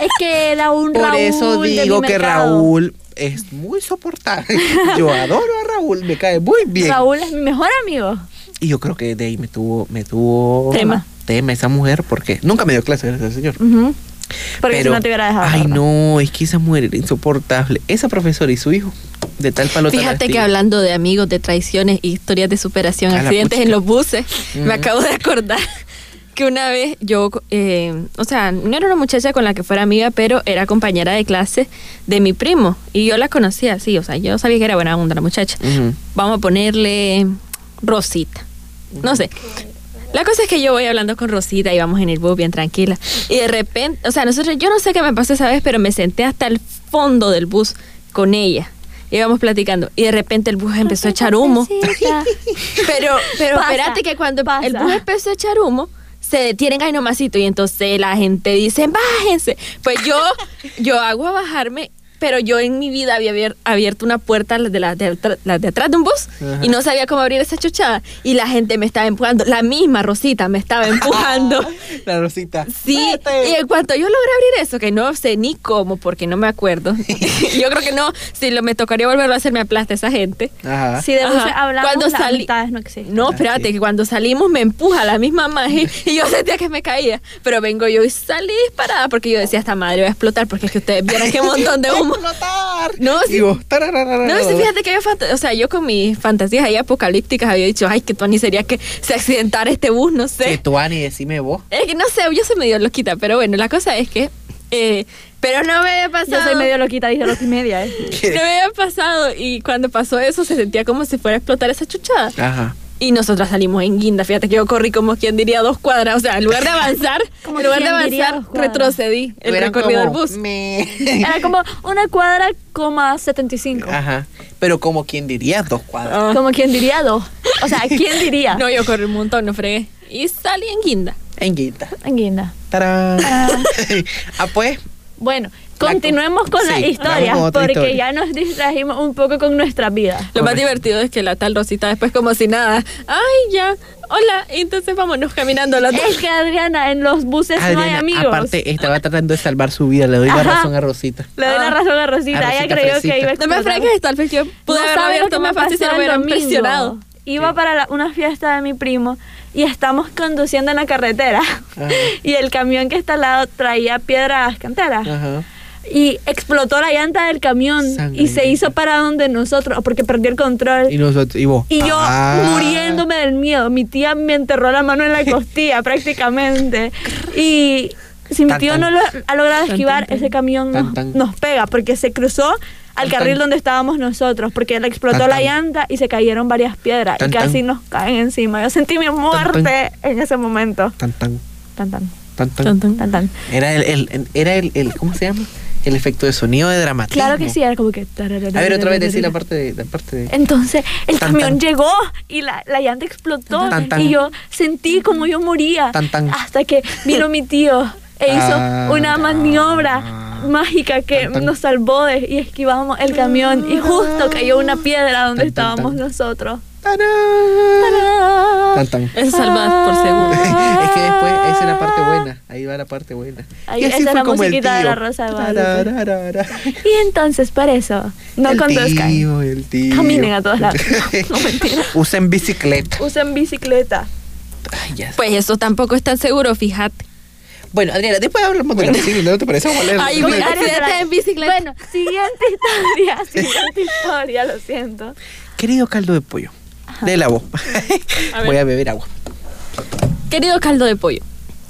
Es que era un Por Raúl eso de mi digo que mercado. Raúl es muy soportable. Yo adoro a Raúl, me cae muy bien. Raúl es mi mejor amigo. Y yo creo que de ahí me tuvo, me tuvo Tema. tema esa mujer porque nunca me dio clase, gracias al señor. Porque Pero, si no te hubiera dejado. Ay, no, es que esa mujer era insoportable. Esa profesora y su hijo, de tal palo tal Fíjate que hablando de amigos, de traiciones, historias de superación, A accidentes en los buses, me acabo de acordar que una vez yo, eh, o sea, no era una muchacha con la que fuera amiga, pero era compañera de clase de mi primo. Y yo la conocía, sí, o sea, yo sabía que era buena onda la muchacha. Vamos a ponerle Rosita. No sé. La cosa es que yo voy hablando con Rosita y vamos en el bus bien tranquila. Y de repente, o sea, nosotros, yo no sé qué me pasó esa vez, pero me senté hasta el fondo del bus con ella. Íbamos platicando. Y de repente el bus empezó a echar humo. Pero, pero Pasa, espérate que cuando pasa. el bus empezó a echar humo, se detienen ahí nomasito y entonces la gente dice, bájense. Pues yo, yo hago a bajarme pero yo en mi vida había abier- abierto una puerta la de la de, atra- la de atrás de un bus Ajá. y no sabía cómo abrir esa chuchada y la gente me estaba empujando, la misma Rosita me estaba empujando. La Rosita. Sí, Vete. y en cuanto yo logré abrir eso, que no sé ni cómo, porque no me acuerdo, yo creo que no, si lo, me tocaría volverlo a hacer, me aplasta esa gente. Ajá. Si de hablamos, Cuando salí- no existen. No, Ah, espérate, sí. que cuando salimos me empuja la misma magia y yo sentía que me caía. Pero vengo yo y salí disparada porque yo decía, esta madre va a explotar porque es que ustedes vieran qué montón de humo. Explotar. No, sí. No, sí, fíjate que yo, o sea, yo con mis fantasías ahí apocalípticas había dicho, ay, que tú ni sería que se accidentara este bus, no sé. Que tú, Ani, decime vos. Es que no sé, yo soy medio loquita, pero bueno, la cosa es que, eh, pero no me había pasado. Yo soy medio loquita, dije los y media. ¿eh? No me había pasado y cuando pasó eso se sentía como si fuera a explotar esa chuchada. Ajá. Y nosotras salimos en guinda. Fíjate que yo corrí como quien diría dos cuadras. O sea, en lugar de avanzar, en lugar de avanzar, retrocedí el recorrido del bus. me- Era como una cuadra, coma 75. Ajá. Pero como quien diría dos cuadras. Ah. Como quien diría dos. O sea, ¿quién diría? No, yo corrí un montón, no fregué. Y salí en guinda. En guita. En guinda. Tarán. ah, pues. Bueno, continuemos co- con sí, las historias, porque historia. ya nos distrajimos un poco con nuestra vida. Lo más divertido es que la tal Rosita después como si nada. Ay, ya. Hola. Entonces vámonos caminando dos. Es que Adriana, en los buses no hay Adriana, amigos. aparte, estaba tratando de salvar su vida. Le doy la Ajá. razón a Rosita. Le doy la Ah. razón a Rosita. A Ella creyó que iba a No me fregues, tal vez yo pude No haber lo abierto más fácil si hubieran presionado. Iba Sí. para la- una fiesta de mi primo y estamos conduciendo en la carretera. Ajá. Y el camión que está al lado traía piedras canteras. Ajá. Y explotó la llanta del camión y se hizo para donde nosotros, porque perdió el control. Y nosotros, y vos. Y yo Ah. muriéndome del miedo. Mi tía me enterró la mano en la costilla prácticamente. Y si mi Tan, tío tan. no lo ha logrado Tan, esquivar, tan, ese camión Tan, nos, tan. nos pega porque se cruzó al Tan, carril tan. donde estábamos nosotros, porque le explotó Tan, la llanta y se cayeron varias piedras Tan, y casi tan. nos caen encima. Yo sentí mi muerte en ese momento. Tan, tan, Tan tan, tan, tan. Tan, tan. tan tan. Era el, el- era el, el- ¿cómo se llama? El efecto de sonido de dramatismo. Claro que sí, era como que... A ver, otra vez decir la parte de, la parte de... Entonces el Tan, camión tan. llegó y la, la llanta explotó Tan, y yo sentí como yo moría hasta que vino mi tío e hizo Ah. una maniobra mágica que Tan, nos salvó de, y esquivamos el camión y justo cayó una piedra donde tan, estábamos tan. nosotros. Tan, tan. Eso salvas por segundo. es que después, esa es la parte buena. Ahí va la parte buena. Ahí- esa es la musiquita de la Rosa de. Y entonces, por eso, no el conduzcan. tío, el tío. Caminen a todos lados. No, mentira. Usen bicicleta. Usen bicicleta. Ay, ya. Pues eso tampoco es tan seguro, fíjate. Bueno, Adriana, después hablamos de la bicicleta, ¿no te parece? Vamos a leer- Ay, vamos a mira, leer. accidente en bicicleta. Bueno, siguiente historia, siguiente historia, lo siento. Querido caldo de pollo. De la voz. A. Voy a beber agua. Querido caldo de pollo,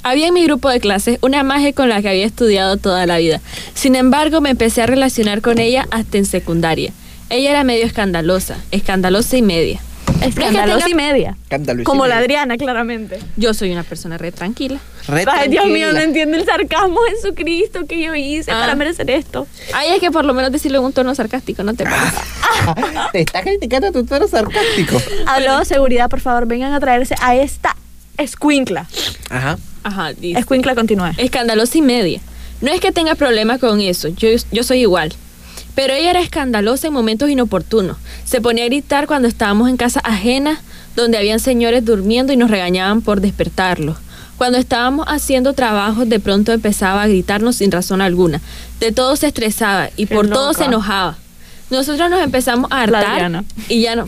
había en mi grupo de clases una maje con la que había estudiado toda la vida. Sin embargo, me empecé a relacionar con ella hasta en secundaria. Ella era medio escandalosa, escandalosa y media. Escandalosa tenga- y media. Como la. Adriana, claramente. Yo soy una persona re tranquila. Re Ay, Dios mío, no tranquila. entiende el sarcasmo, Jesucristo, que yo hice Ah. para merecer esto. Ay, es que por lo menos decirlo en un tono sarcástico, ¿no te parece? Te está criticando tu tono sarcástico. Habló de seguridad, por favor, vengan a traerse a esta escuincla. Ajá. Ajá, dice. Escuincla continúa. Escandalosa y media. No es que tenga problema con eso, yo, yo soy igual. Pero ella era escandalosa en momentos inoportunos. Se ponía a gritar cuando estábamos en casa ajena, donde habían señores durmiendo y nos regañaban por despertarlos. Cuando estábamos haciendo trabajos, de pronto empezaba a gritarnos sin razón alguna. De todo se estresaba y Qué por todo se enojaba. Nosotros nos empezamos a hartar y ya no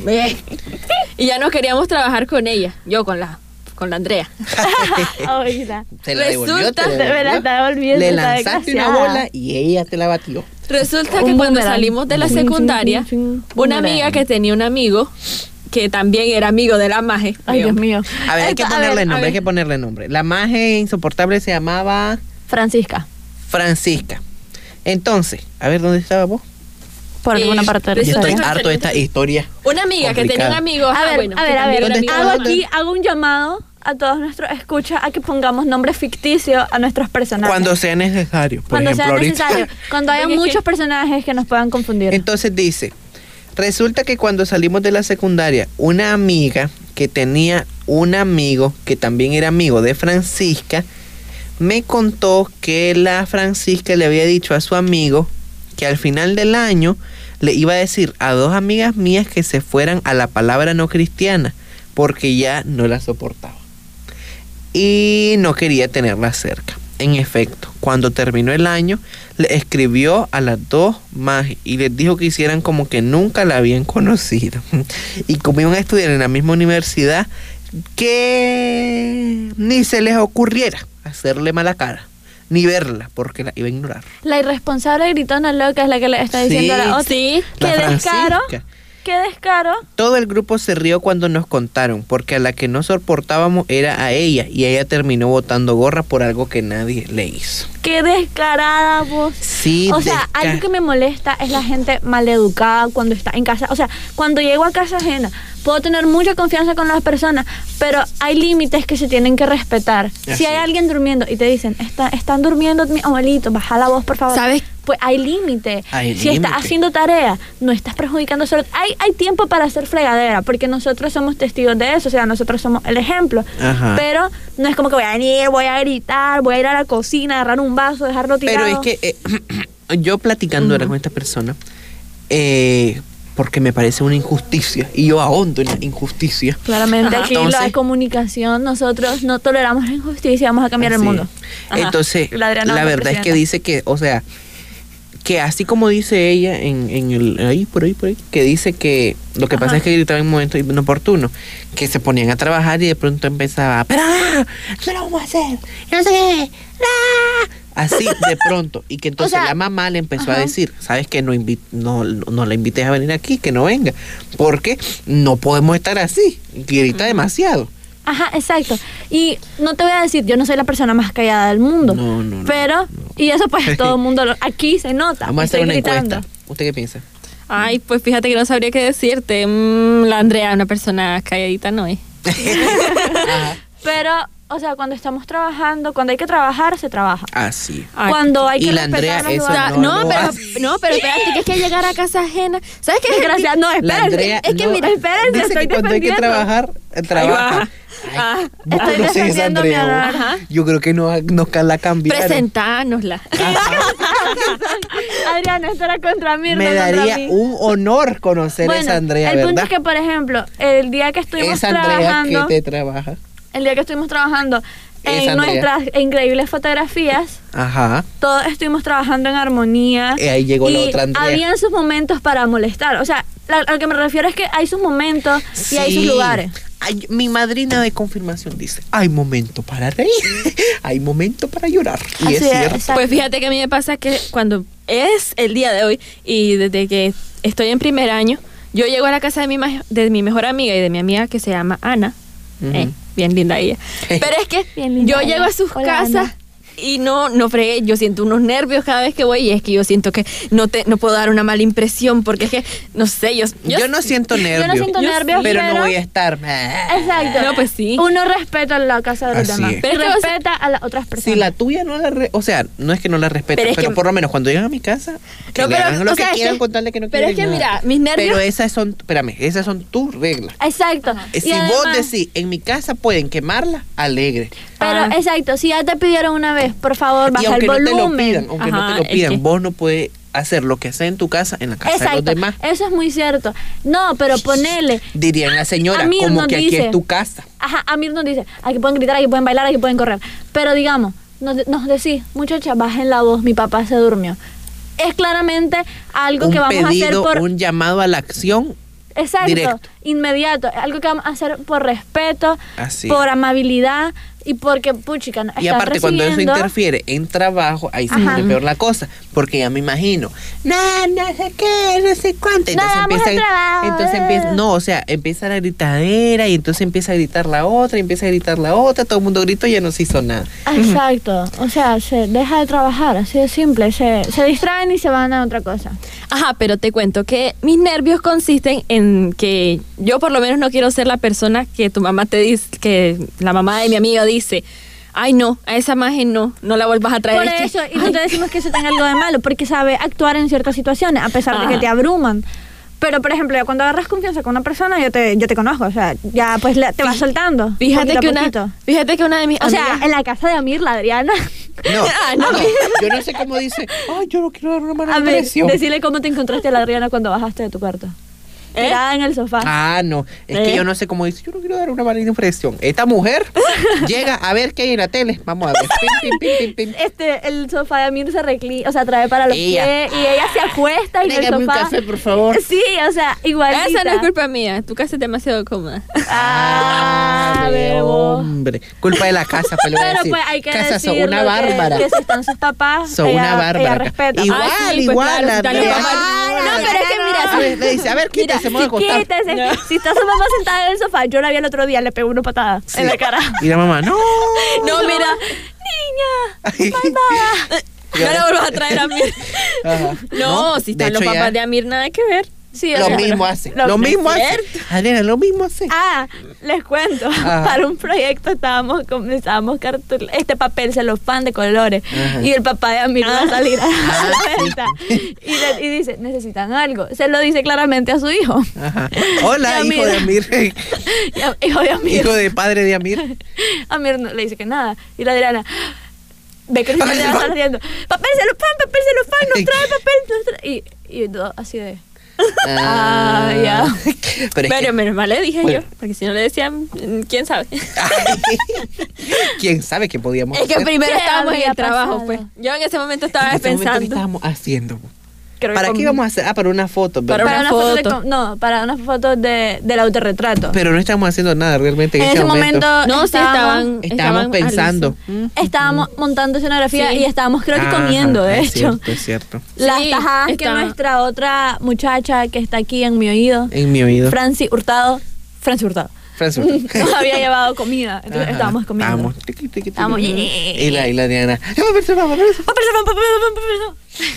y ya no queríamos trabajar con ella, yo con la con la Andrea. Oiga. Se la devolvió, Resulta- te la devolvió. está devolviendo Le lanzaste una bola y ella te la batió. Resulta que cuando salimos de la secundaria, una amiga que tenía un amigo que también era amigo de la maje. Ay, Dios mío. A ver, hay que ponerle ver, nombre, a hay que ponerle nombre. La maje insoportable se llamaba Francisca, Francisca. Entonces, a ver, ¿dónde estaba vos? por Eh, alguna parte de la estoy historia. que- harto de esta historia. Una amiga que tenía un amigo. A ah, ver, bueno, a que ver, a ver. Hago aquí, hago un llamado a todos nuestros escuchas a que pongamos nombres ficticios a nuestros personajes. Cuando sea necesario. Por Cuando ejemplo, sea ahorita. necesario. Cuando haya muchos personajes que nos puedan confundir. Entonces dice, resulta que cuando salimos de la secundaria, una amiga que tenía un amigo que también era amigo de Francisca, me contó que la Francisca le había dicho a su amigo que al final del año le iba a decir a dos amigas mías que se fueran a la palabra no cristiana porque ya no la soportaba. Y no quería tenerla cerca. En efecto, cuando terminó el año, le escribió a las dos más y les dijo que hicieran como que nunca la habían conocido. Y como iban a estudiar en la misma universidad, que ni se les ocurriera hacerle mala cara, ni verla, porque la iba a ignorar. La irresponsable gritona loca es la que le está diciendo a la Sí. otra. Sí. Qué descaro. Qué descaro. Todo el grupo se rió cuando nos contaron, porque a la que no soportábamos era a ella, y ella terminó botando gorra por algo que nadie le hizo. Qué descarada vos. Sí, O sea, algo que me molesta es la gente maleducada cuando está en casa. O sea, cuando llego a casa ajena, puedo tener mucha confianza con las personas, pero hay límites que se tienen que respetar. Así Si hay alguien durmiendo y te dicen, Está, están durmiendo mi abuelito, baja la voz, por favor. ¿Sabes? Pues hay límite. Hay si estás límite. haciendo tarea, no estás perjudicando solo. Hay, hay tiempo para hacer fregadera, porque nosotros somos testigos de eso, o sea, nosotros somos el ejemplo. Ajá. Pero no es como que voy a venir, voy a gritar, voy a ir a la cocina, agarrar un vaso, dejarlo tirado. Pero es que eh, yo platicando ahora con esta persona, eh, porque me parece una injusticia, y yo ahondo en la injusticia. Claramente Ajá. aquí Entonces- la comunicación, nosotros no toleramos la injusticia, vamos a cambiar el mundo. Ajá. Entonces, La verdad es que dice que, o sea, que así como dice ella en, en el, ahí, por ahí, por ahí, que dice que lo que pasa es que gritaba en momentos inoportunos, que se ponían a trabajar y de pronto empezaba, pero no, no lo vamos a hacer, y no sé qué, ah", así de pronto, y que entonces sea, la mamá le empezó a decir, sabes que no, invi- no, no la invites a venir aquí, que no venga, porque no podemos estar así, grita demasiado. Ajá, exacto. Y no te voy a decir, yo no soy la persona más callada del mundo. No, no, Pero, no. y eso pues todo el mundo, lo- aquí se nota. Vamos a hacer una gritando. encuesta. ¿Usted qué piensa? Ay, pues fíjate que no sabría qué decirte. Mm, la Andrea, una persona calladita, no es. Pero, o sea, cuando estamos trabajando, cuando hay que trabajar, se trabaja. Así. Ay, cuando hay y que la respetar Andrea, los eso lugares. no pero, hace. no, pero espérate, que es que llegar a casa ajena. ¿Sabes qué? Desgraciada, no, La espérense. Andrea es que no- mira, espérense, dice estoy que cuando hay que trabajar, trabaja. Ah, ¿Vos estoy conocés a defendiendo mi honor. Yo creo que no, nos la cambiaron. Presentánosla. Adriana, esto era contra mí, Me daría mí. un honor conocer a esa Andrea, el punto es que, por ejemplo, el día que estuvimos esa Andrea trabajando, que te trabaja. El día que estuvimos trabajando en nuestras increíbles fotografías, Ajá. todos estuvimos trabajando en armonía. Y ahí llegó la otra Andrea. Habían sus momentos para molestar. O sea, la- a lo que me refiero es que hay sus momentos y hay sus lugares. Ay, mi madrina de confirmación dice, hay momento para reír, hay momento para llorar. Y Así es es, cierto. Pues fíjate que a mí me pasa que cuando es el día de hoy y desde que estoy en primer año, yo llego a la casa de mi, de mi mejor amiga y de mi amiga que se llama Ana. Eh, bien linda ella. Pero es que yo llego a sus Hola, casas Ana. Y no, no fregué, yo siento unos nervios cada vez que voy y es que yo siento que no te, no puedo dar una mala impresión porque es que, no sé, yo... Yo, no siento nervios. Yo no siento Yo nervios, pero pero, no voy a estar. Exacto. No, pues sí. Uno respeta la casa de los Así demás. es. Pero respeta a las otras personas. Si la tuya no la... re- o sea, no es que no la respeten, Pero pero, es que- por lo menos cuando llegan a mi casa, que No, le pero, hagan lo que sea, es quieran que- contarle que no pero quieren es que, nada. mira, mis nervios- Pero esas son... Espérame, esas son tus reglas. Exacto. Eh, Y Si vos además- decís, en mi casa pueden quemarla, alegre. Pero Ah. exacto, si ya te pidieron una vez, por favor, y baja el aunque no te lo volumen. pidan, aunque no te lo es pidan, que- vos no puedes hacer lo que haces en tu casa en la casa de los demás. eso es muy cierto. No, pero ponele. Dirían la señora, Amir como que aquí es tu casa. Ajá, Amir nos dice, aquí pueden gritar, aquí pueden bailar, aquí pueden correr. Pero digamos, nos, nos decís, muchacha, bajen la voz, mi papá se durmió. Es claramente algo un que vamos a hacer por... un llamado a la acción. Exacto, directo. inmediato. Algo que vamos a hacer por respeto, Así. por amabilidad y porque, puchica, Y aparte, cuando eso interfiere en trabajo, ahí se pone peor la cosa. Porque ya me imagino, no, no sé qué, no sé cuánto. No, Entonces empiezan, trabajo, entonces empieza, no, o sea, empieza la gritadera y entonces empieza a gritar la otra, y empieza a gritar la otra, todo el mundo gritó y ya no se hizo nada. Exacto, o sea, se deja de trabajar, así de simple, se, se distraen y se van a otra cosa. Ajá, pero te cuento que mis nervios consisten en que yo por lo menos no quiero ser la persona que tu mamá te dice, que la mamá de mi amiga dice, ay no, a esa imagen no, no la vuelvas a traer. Por eso, y no te decimos que eso tenga algo de malo, porque sabe actuar en ciertas situaciones, a pesar de que te abruman. Pero, por ejemplo, cuando agarras confianza con una persona, yo te, yo te conozco, o sea, ya pues la- te vas soltando. Fíjate que, una, fíjate que una de mis O sea, en la casa de Amir, la Adriana, No, Ah, no. no, yo no sé cómo dice, ay, yo no quiero dar una mala A ver, impresión. decirle cómo te encontraste a la Adriana cuando bajaste de tu cuarto. ¿Eh? Tirada en el sofá. Ah, no, es que ¿Eh? yo no sé cómo dice, yo no quiero dar una mala impresión. Esta mujer llega a ver qué hay en la tele. Vamos a ver. Pim, pim, pim, pim, pim. Este, el sofá de Amir se reclina, o sea, trae para los Ella. pies y ella se acuesta en el Tráigame un sofá. café, por favor. Sí, o sea, igualita. Esa no es culpa mía. Tu casa es demasiado cómoda. Ah, bebo. hombre. Culpa de la casa, pues Pero decir. pues hay que casa, decirlo son una bárbara. Que, si están sus papás, Son ella, una bárbara. ella respeta. Igual, Ah, sí, pues igual. claro, los Andrea. papás- Ay, No, pero es que mira, le dice, a ver, quítese, No. Si está su mamá sentada en el sofá, yo la vi el otro día, le pegó una patada Sí. en la cara. Y la mamá, no. No, mira. Niña, malvada. No la vuelvas a traer a. Ajá. No, si están los hecho, papás ya de Amir, nada que ver. Sí, Lo mismo hace. lo- Lo mismo hace. Adriana, lo mismo hace. Ah, les cuento. Ajá. Para un proyecto estábamos estábamos cartul este papel celofán de colores Ajá. y el papá de Amir va a salir a Ah, la venta y, le- y dice necesitan algo. Se lo dice claramente a su hijo. Ajá. Hola, hijo de Amir. A- hijo de Amir. hijo de padre de Amir. Amir no le dice que nada y la Adriana ve que niño está saliendo papel celofán, papel celofán, nos trae papel, nos trae y y todo así de Ah, ya. Pero es Pero que, menos mal le dije Bueno. yo, porque si no le decían, mm, quién sabe. quién sabe qué podíamos Es que primero ¿Qué estábamos en el trabajo, pues. Yo en ese momento estaba En momento, ¿qué pensando. estábamos haciendo? Creo ¿Para qué íbamos a hacer? Ah, para una foto. Para ¿verdad? para una una foto de foto. com- no, para una foto de, del autorretrato. Pero no estamos haciendo nada realmente en, en ese ese momento, No, sí estaban. Estábamos estaban pensando. estábamos montando escenografía Sí. y estábamos creo que comiendo, de es hecho. Cierto, es cierto. Las Sí, tajadas que nuestra otra muchacha que está aquí en mi oído, En mi oído. Franci Hurtado, Franci Hurtado, Francis. nos había llevado comida, entonces Ajá, estábamos comiendo. Estábamos. tiqui, tiqui, tiqui. Y la, y la Diana.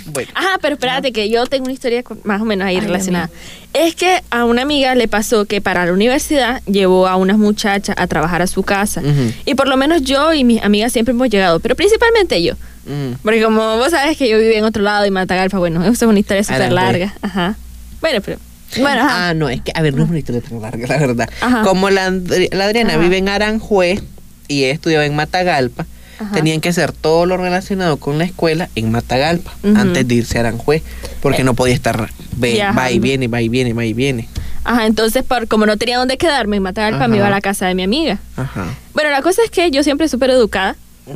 Bueno. Ajá, pero espérate que yo tengo una historia más o menos ahí Ay, relacionada. Es que a una amiga le pasó que para la universidad llevó a unas muchachas a trabajar a su casa. Ujú. Y por lo menos yo y mis amigas siempre hemos llegado, pero principalmente yo. Mm. Porque como vos sabes que yo viví en otro lado y Matagalpa, bueno, esa es una historia súper larga. Ajá. Bueno, pero... Bueno, ajá. Ah, no, es que, a ver, no es una historia tan larga, la verdad. Ajá. Como la, Adriana Ajá. vive en Aranjuez y ella estudiaba en Matagalpa, Ajá. tenían que hacer todo lo relacionado con la escuela en Matagalpa antes de irse a Aranjuez, porque no podía estar ve- va y viene, va y viene, va y viene. Ajá, entonces por, como no tenía dónde quedarme en Matagalpa, me iba a la casa de mi amiga. Ajá. Bueno, la cosa es que yo siempre súper educada.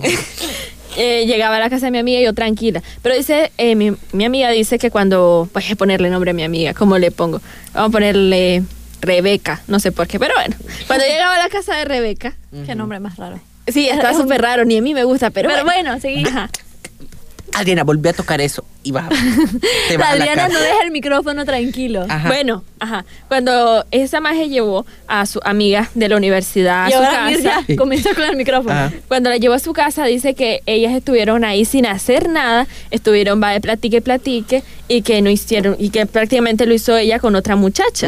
eh, llegaba a la casa de mi amiga y yo tranquila. Pero dice, eh, mi, mi amiga dice que cuando, voy a ponerle nombre a mi amiga, ¿cómo le pongo? Vamos a ponerle Rebeca, no sé por qué, pero bueno. Cuando llegaba a la casa de Rebeca, Qué nombre más raro. sí, está súper raro, ni a mí me gusta, pero, Pero bueno, seguí. Ajá. Adriana, volví a tocar eso y vas a, te vas La a la Adriana no deja el micrófono tranquilo. Ajá. Bueno, ajá. Cuando esa maje llevó a su amiga de la universidad a y su ahora casa, comenzó con el micrófono. Ajá. Cuando la llevó a su casa, dice que ellas estuvieron ahí sin hacer nada, estuvieron va de platique y platique, y que no hicieron, y que prácticamente lo hizo ella con otra muchacha.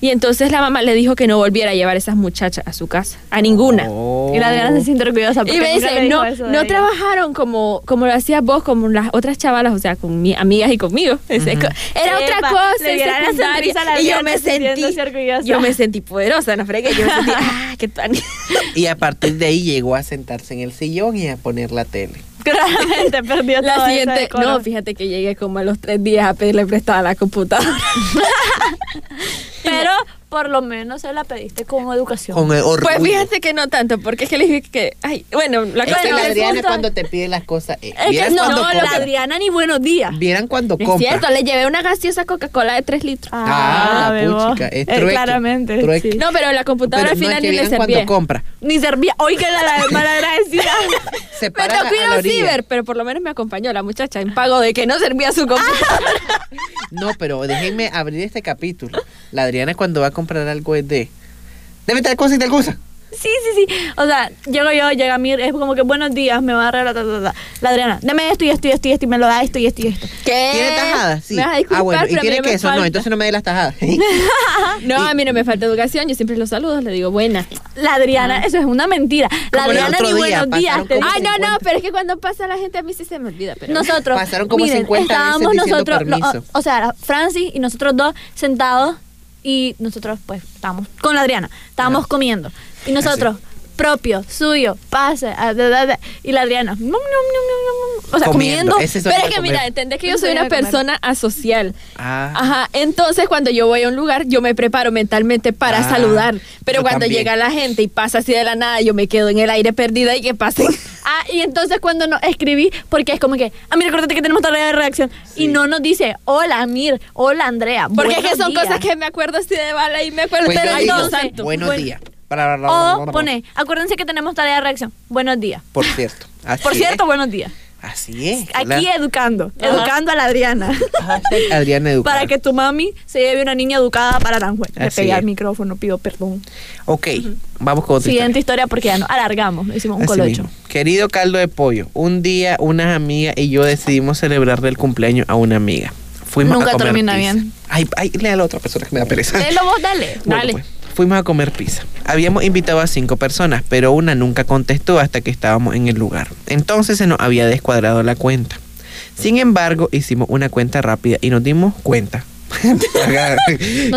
Y entonces la mamá le dijo que no volviera a llevar a esas muchachas a su casa, a ninguna. Oh. Y la Adriana se siente orgullosa porque Y me dice, no, no ella. trabajaron como, como lo hacías vos, como las otras chavalas, o sea, con mis amigas y conmigo. Era otra Epa, cosa. la secundaria". sonrisa a la y yo me sentí, yo me sentí poderosa, no fregué, yo me sentí, ah, qué tan... Y a partir de ahí llegó a sentarse en el sillón y a poner la tele. Claramente perdió todo La ese siguiente, no, fíjate que llegué como a los tres días a pedirle prestada la computadora. Pero por lo menos se la pediste con educación. Con. Pues fíjate que no tanto, porque es que le dije que, ay, bueno, la Es cosa Bueno, la Adriana punto- cuando te pide las cosas. eh, es que no, la. Adriana ni buenos días. Vieran cuando es compra. cierto, le llevé una gaseosa Coca-Cola de 3 litros. Ah, bebo. puchica, es Eh, claramente. trueque. sí. No, pero la computadora Pero al no, final es que ni le servía. cuando compra. Ni servía. Hoy que la, la malagradecida. Se Me tocó ir a ciber, pero por lo menos me acompañó la muchacha en pago de que no servía su computadora. No, pero déjenme abrir este capítulo. La Adriana cuando va a comprar algo es de... Debe tal cosa y tal cosa. Sí, sí, sí. O sea, llego yo, llega Mir, es como que buenos días, me va a arreglar. ta, ta, ta. La Adriana, dame esto y esto y esto y esto y me lo da esto y esto y esto. ¿Qué? ¿Tiene tajadas? Sí. Me vas a disculpar, ah, bueno. ¿Y tiene queso? No, entonces no me dé las tajadas. No, a mí no me falta educación, yo siempre los saludo, le digo buena. La Adriana, eso es una mentira. La Adriana ni día, buenos días. te. Ay, no, no, 50. pero es que cuando pasa la gente a mí sí se me olvida. Pero Nosotros. Pasaron como miren, 50 veces estábamos nosotros, no, o, o sea, Francis y nosotros dos sentados y nosotros, pues, estábamos con la Adriana, estábamos Ah. comiendo. Y nosotros, propio, suyo, pase. ah, da, da, da. Y la Adriana, "Nom, nom, nom, nom, nom". o sea, Comiendo, comiendo. ese es Pero es que comer. mira, entendés que yo soy una a persona asocial. Ah. Ajá, entonces cuando yo voy a un lugar, yo me preparo mentalmente para Ah, saludar. Pero yo cuando también. llega la gente y pasa así de la nada, yo me quedo en el aire perdida y que pasen. Ah, y entonces cuando no escribí, porque es como que, ah, mira, acuérdate que tenemos tarea de reacción. Y no nos dice, hola, Amir, hola, Andrea. Porque es que son días". cosas que me acuerdo así de bala y me acuerdo Pues Dios entonces, santo. buenos Buen- días. O pone, acuérdense que tenemos tarea de reacción. Buenos días. Por cierto. así Por cierto, es. buenos días. Así es. Aquí la- educando, Ajá. educando a la Adriana. Adriana Educada. para que tu mami se lleve una niña educada para Aranjuez. Le Así pegué es. al micrófono, pido perdón. Ok, vamos con otra Siguiente historia. historia porque ya no alargamos, hicimos un Así colocho. mismo. Querido caldo de pollo, un día unas amigas y yo decidimos celebrarle el cumpleaños a una amiga. Fuimos Nunca a comer termina pizza. bien. Ay, ay, lea a la otra persona que me da pereza. Léelo vos, dale. Bueno, Dale. pues, fuimos a comer pizza. Habíamos invitado a cinco personas, pero una nunca contestó hasta que estábamos en el lugar. Entonces se nos había descuadrado la cuenta. Sin embargo, hicimos una cuenta rápida y nos dimos cuenta.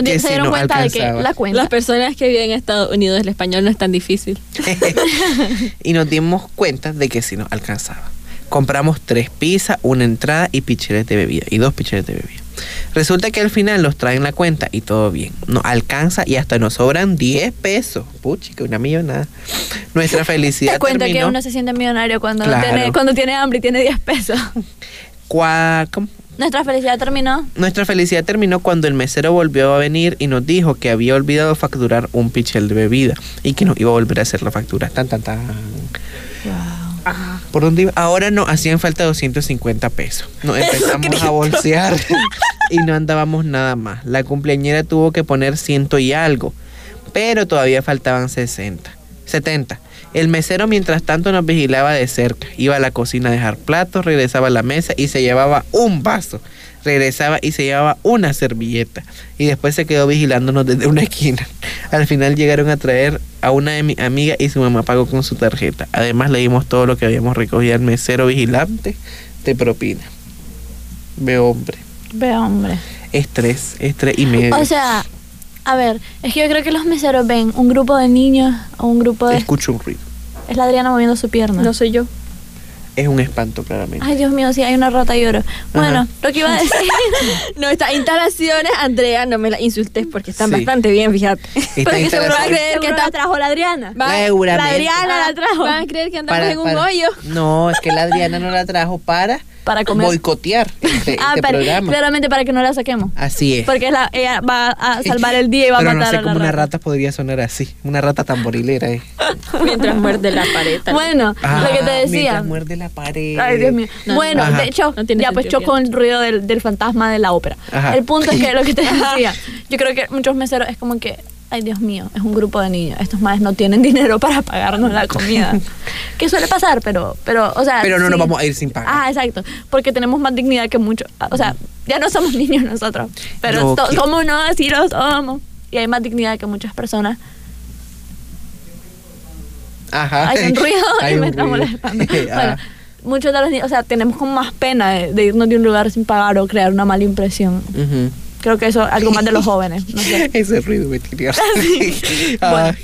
Que se dieron cuenta de que la cuenta. Las personas que viven en Estados Unidos, el español no es tan difícil. y nos dimos cuenta de que sí nos alcanzaba. Compramos tres pizzas, una entrada y picheles de bebida. Y dos picheles de bebida. Resulta que al final nos traen la cuenta y todo bien. Nos alcanza y hasta nos sobran 10 pesos. Puchica, una millonada. Nuestra felicidad Te terminó. que uno se siente millonario cuando, Claro. tiene, cuando tiene hambre y tiene 10 pesos. ¿cómo? Nuestra felicidad terminó. Nuestra felicidad terminó cuando el mesero volvió a venir y nos dijo que había olvidado facturar un pichel de bebida y que nos iba a volver a hacer la factura. Tan, tan, tan. ¿Por dónde iba? Ahora nos hacían falta 250 pesos. Nos empezamos a bolsear y no andábamos nada más. La cumpleañera tuvo que poner ciento y algo, pero todavía faltaban 60, 70. El mesero mientras tanto nos vigilaba de cerca. Iba a la cocina a dejar platos, regresaba a la mesa y se llevaba un vaso. Regresaba y se llevaba una servilleta. Y después se quedó vigilándonos desde una esquina. Al final llegaron a traer a una de mis amigas y su mamá pagó con su tarjeta. Además le dimos todo lo que habíamos recogido al mesero vigilante de propina. Ve hombre. Ve, hombre. Estrés, estrés y medio. O sea, a ver, es que yo creo que los meseros ven un grupo de niños o un grupo de... Escucho un ruido. Es la Adriana moviendo su pierna. No soy yo. Es un espanto, claramente. Ay, Dios mío, sí, hay una rata y lloro. Bueno, Ajá. lo que iba a decir... Nuestras instalaciones, Andrea, no me las insultes porque están Sí. bastante bien, fíjate. Porque seguro va a creer que la trajo la Adriana. Va- Seguramente. La Adriana la trajo. Van a creer que andamos Para- en un para- hoyo. No, es que la Adriana no la trajo para, Para comer. boicotear este, ah, este pero programa. claramente para que no la saquemos. Así es. Porque la, ella va a salvar el día y va a Pero matar no sé a la cómo una rata. rata podría sonar así. Una rata tamborilera. Eh. Mientras muerde la pared. Bueno, lo que te Ah, decía. mientras muerde la pared. Ay, Dios mío. No, bueno, Ajá. de hecho, ya pues chocó el ruido del, del fantasma de la ópera. Ajá. El punto es que lo que te decía, yo creo que muchos meseros es como que, ay Dios mío, es un grupo de niños. Estos madres no tienen dinero para pagarnos la comida. que suele pasar, pero, pero, o sea. Pero no nos sí. vamos a ir sin pagar. Ah, exacto. Porque tenemos más dignidad que muchos. O sea, ya no somos niños nosotros. Pero No. ¿cómo no? Así lo somos. Y hay más dignidad que muchas personas. Ajá. Hay un ruido Hay y me un está ruido. molestando. Ah. Bueno, muchos de los niños, o sea, tenemos como más pena de, de irnos de un lugar sin pagar o crear una mala impresión. Ujú. Creo que eso es algo más de los jóvenes. No sé. Ese ruido me tiene Sí. Ah, Bueno.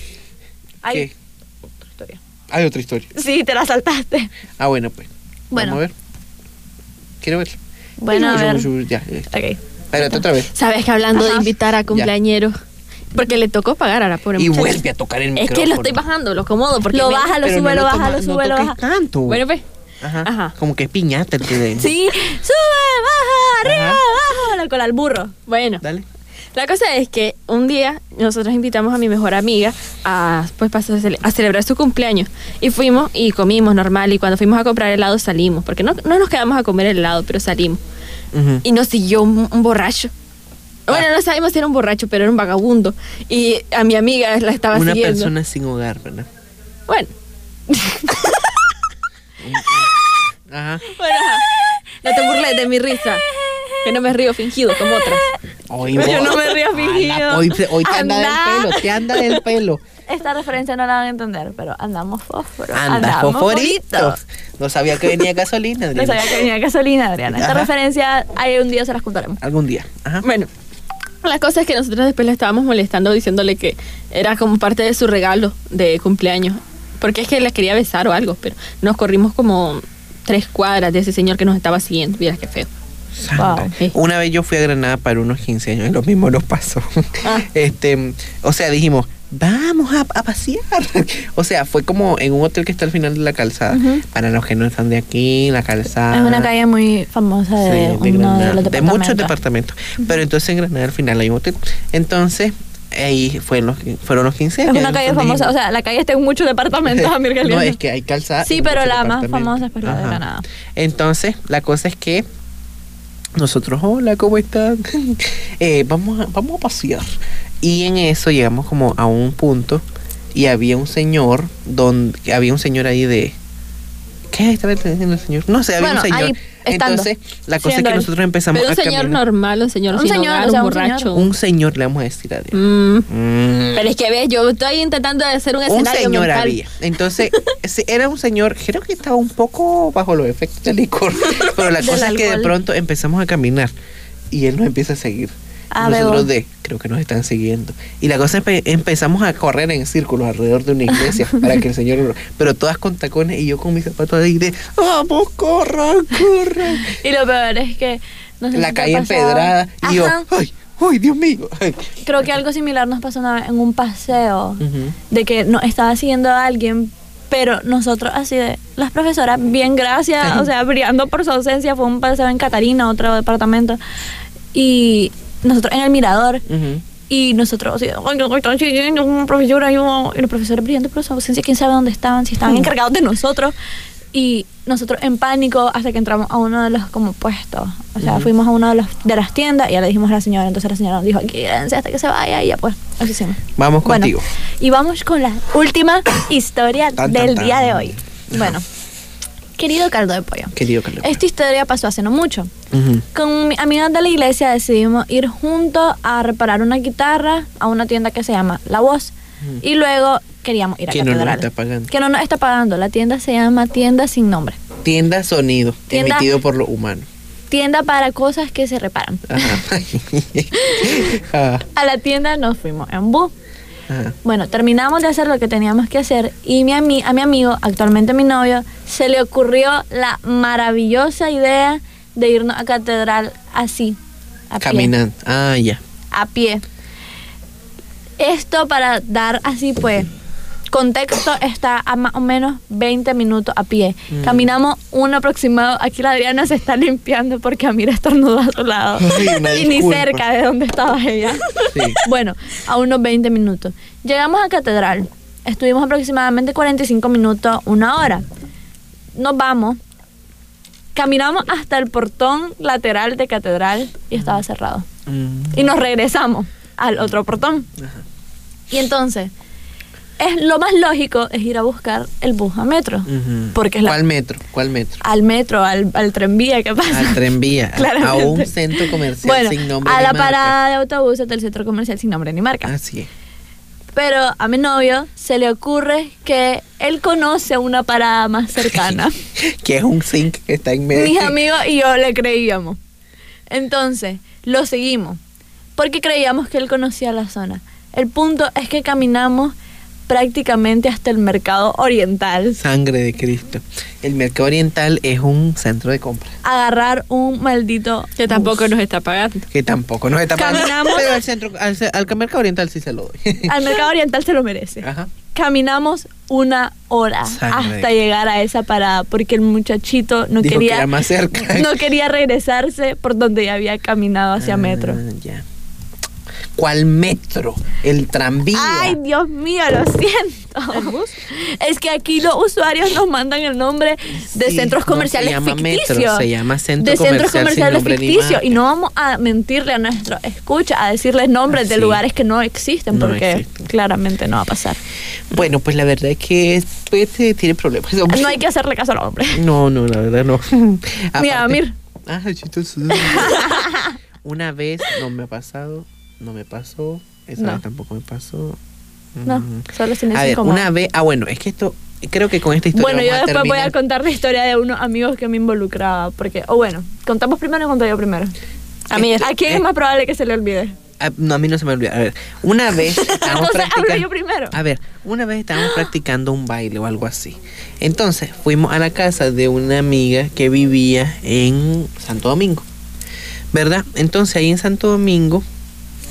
Hay ¿qué? otra historia. Hay otra historia. Sí, te la saltaste. Ah, bueno, pues. Bueno. Vamos a ver. Quiero ver. Bueno, a ver. Ya, ya está. Ok. Espérate otra vez. Sabes que hablando de invitar a cumpleañeros, porque le tocó pagar a la pobre Y muchacha. vuelve a tocar el Es micrófono. que lo estoy bajando, lo acomodo. Porque Lo baja, lo sube, no lo baja, lo no sube, lo baja. tanto. Bueno, pues. Ajá. Ajá. Como que piñata el que de. Sí, sube, baja, arriba, abajo, la cola al burro. Bueno, Dale. la cosa es que un día nosotros invitamos a mi mejor amiga a, pues, cele- a celebrar su cumpleaños. Y fuimos y comimos normal. Y cuando fuimos a comprar helado salimos. Porque no, no nos quedamos a comer helado, pero salimos. Y nos siguió un, un borracho. Bueno, no sabemos si era un borracho, pero era un vagabundo. Y a mi amiga la estaba Una siguiendo. persona sin hogar, ¿verdad? Bueno, Ajá. bueno, no te burles de mi risa. Que no me río fingido como otras. Hoy Yo no me río Ala, fingido. Hoy, te- hoy te anda, Anda. del pelo, te anda del pelo. Esta referencia no la van a entender, pero andamos fósforo. Anda, andamos fosforito. No sabía que venía gasolina, No Adriana. sabía que venía gasolina, Adriana. Esta Ajá. referencia, un día se las contaremos. Algún día. Ajá. Bueno, la cosa es que nosotros después le estábamos molestando diciéndole que era como parte de su regalo de cumpleaños Porque es que la quería besar o algo, pero nos corrimos como tres cuadras de ese señor que nos estaba siguiendo. Mira qué feo. Santa. Wow. Sí. Una vez yo fui a Granada para unos 15 años y lo mismo nos pasó. Ah. Este, o sea, dijimos, vamos a, a pasear. O sea, fue como en un hotel que está al final de la calzada. Para los que no están de aquí, la calzada. Es una calle muy famosa Sí, de, de uno de de muchos departamentos. departamentos. Pero entonces en Granada al final hay un hotel. Entonces, ahí fueron los, fueron los 15 Es años. una calle famosa, o sea, la calle está en muchos departamentos, Amir No, es que hay calzada. Sí, pero la más famosa es por la de. Granada. Entonces, la cosa es que nosotros, hola, ¿cómo están? Eh, vamos, a, vamos a pasear. Y en eso llegamos como a un punto y había un señor, donde había un señor ahí de... ¿Qué estaba diciendo el señor? No sé, había Bueno, un señor. Entonces, la cosa es que él. nosotros empezamos Pero un a señor caminar. normal, un señor Un señor, hogar, o sea, un un señor. borracho. Un señor, le vamos a decir adiós. Mm. Mm. Pero es que ves, yo estoy intentando hacer un un escenario señor mental. había. Entonces, era un señor, creo que estaba un poco bajo los efectos del licor. Pero la cosa es que de pronto empezamos a caminar y él nos empieza a seguir. Ah, Nosotros de, creo que nos están siguiendo. Y la cosa es que empezamos a correr en círculos alrededor de una iglesia para que el Señor. Pero todas con tacones y yo con mis zapatos ahí de, vamos, corran, corran. Y lo peor es que... no sé la si calle empedrada y yo, ay, ay, Dios mío. ay". Creo que algo similar nos pasó una vez en un paseo, de que nos estaba siguiendo a alguien, pero nosotros así de, las profesoras, bien gracias, o sea, brillando por su ausencia, fue un paseo en Catarina, otro departamento, y nosotros en el mirador, y nosotros así, ay, no, están siguiendo una profesora, y, los profesores brillando por su ausencia, quién sabe dónde estaban, si estaban encargados de nosotros, y nosotros en pánico hasta que entramos a uno de los como puestos, o sea, fuimos a uno de, los, de las tiendas y ya le dijimos a la señora, entonces la señora nos dijo, quédense hasta que se vaya, y ya pues, así hicimos. Vamos Bueno, contigo. y vamos con la última historia Tan, tan, del tan. día de hoy. Bueno, querido caldo de pollo, Querido Carlos. esta historia pasó hace no mucho. Con mis amigas de la iglesia decidimos ir juntos a reparar una guitarra a una tienda que se llama La Voz. Y luego queríamos ir a Que no nos Catedral. está pagando. Que no nos está pagando. La tienda se llama Tienda Sin Nombre. Tienda Sonido, Tienda- emitido por lo humano. Tienda para cosas que se reparan. Ajá. Ah, A la tienda nos fuimos en bus. Ajá. Bueno, terminamos de hacer lo que teníamos que hacer y mi ami- a mi amigo, actualmente mi novio, se le ocurrió la maravillosa idea de irnos a catedral así, a pie. Caminando. Ah, ya. A pie. Esto para dar así pues contexto está a más o menos 20 minutos a pie. Mm. Caminamos un aproximado. Aquí la Adriana se está limpiando porque Amira estornudó a su lado. Y ni cerca de donde estaba ella. Sí. Bueno, a unos 20 minutos. Llegamos a Catedral. Estuvimos aproximadamente 45 minutos, una hora. Nos vamos. Caminamos hasta el portón lateral de Catedral y estaba cerrado. Mm. Y nos regresamos al otro portón. Ajá. Y entonces, es lo más lógico es ir a buscar el bus a metro. Porque es la- ¿Cuál metro? ¿Cuál metro? Al metro, al, al tranvía, ¿qué pasa? Al tranvía. a- a un centro comercial bueno, sin nombre. a ni la marca. parada de autobuses del centro comercial sin nombre ni marca. Así es. Pero a mi novio se le ocurre que él conoce una parada más cercana. que es un zinc que está en medio. Mis amigos y yo le creíamos. Entonces, lo seguimos. Porque creíamos que él conocía la zona. El punto es que caminamos prácticamente hasta el mercado oriental. Sangre de Cristo. El mercado oriental es un centro de compra. Agarrar un maldito. Que tampoco bus. nos está pagando. Que tampoco nos está pagando. Caminamos- Pero al centro, al, al mercado oriental sí se lo doy. Al mercado oriental se lo merece. Ajá. Caminamos una hora Sangre. hasta llegar a esa parada porque el muchachito no Dijo que quería era más cerca. no quería regresarse por donde ya había caminado hacia Ah, metro. ya. ¿Cuál metro? El tranvía. Ay, Dios mío, lo siento. Es que aquí los usuarios nos mandan el nombre de Sí, centros no se comerciales llama metro, ficticios. se llama centro de centros comercial sin comerciales ficticios. Y no vamos a mentirle a nuestro escucha, a decirles nombres de lugares que no existen, No porque existen. claramente no va a pasar. Bueno, pues la verdad es que es- pues, eh, tiene problemas. No hay que hacerle caso al hombre. No, no, la verdad no. Mira, Amir. Ah. Una vez no me ha pasado, no me pasó, esa No. vez tampoco me pasó. No, Mm. solo sin A ese ver, incómodo. una vez, ah bueno, es que esto, creo que con esta historia Bueno, yo a después voy a contar la historia de unos amigos que me involucraba. Porque, o bueno, contamos primero o cuento yo primero. A mí Este- ¿A quién es más probable que se le olvide? Ah, no, a mí no se me olvida. A ver, una vez estábamos practicando. yo primero. A ver, una vez estábamos practicando un baile o algo así. Entonces fuimos a la casa de una amiga que vivía en Santo Domingo. ¿Verdad? Entonces ahí en Santo Domingo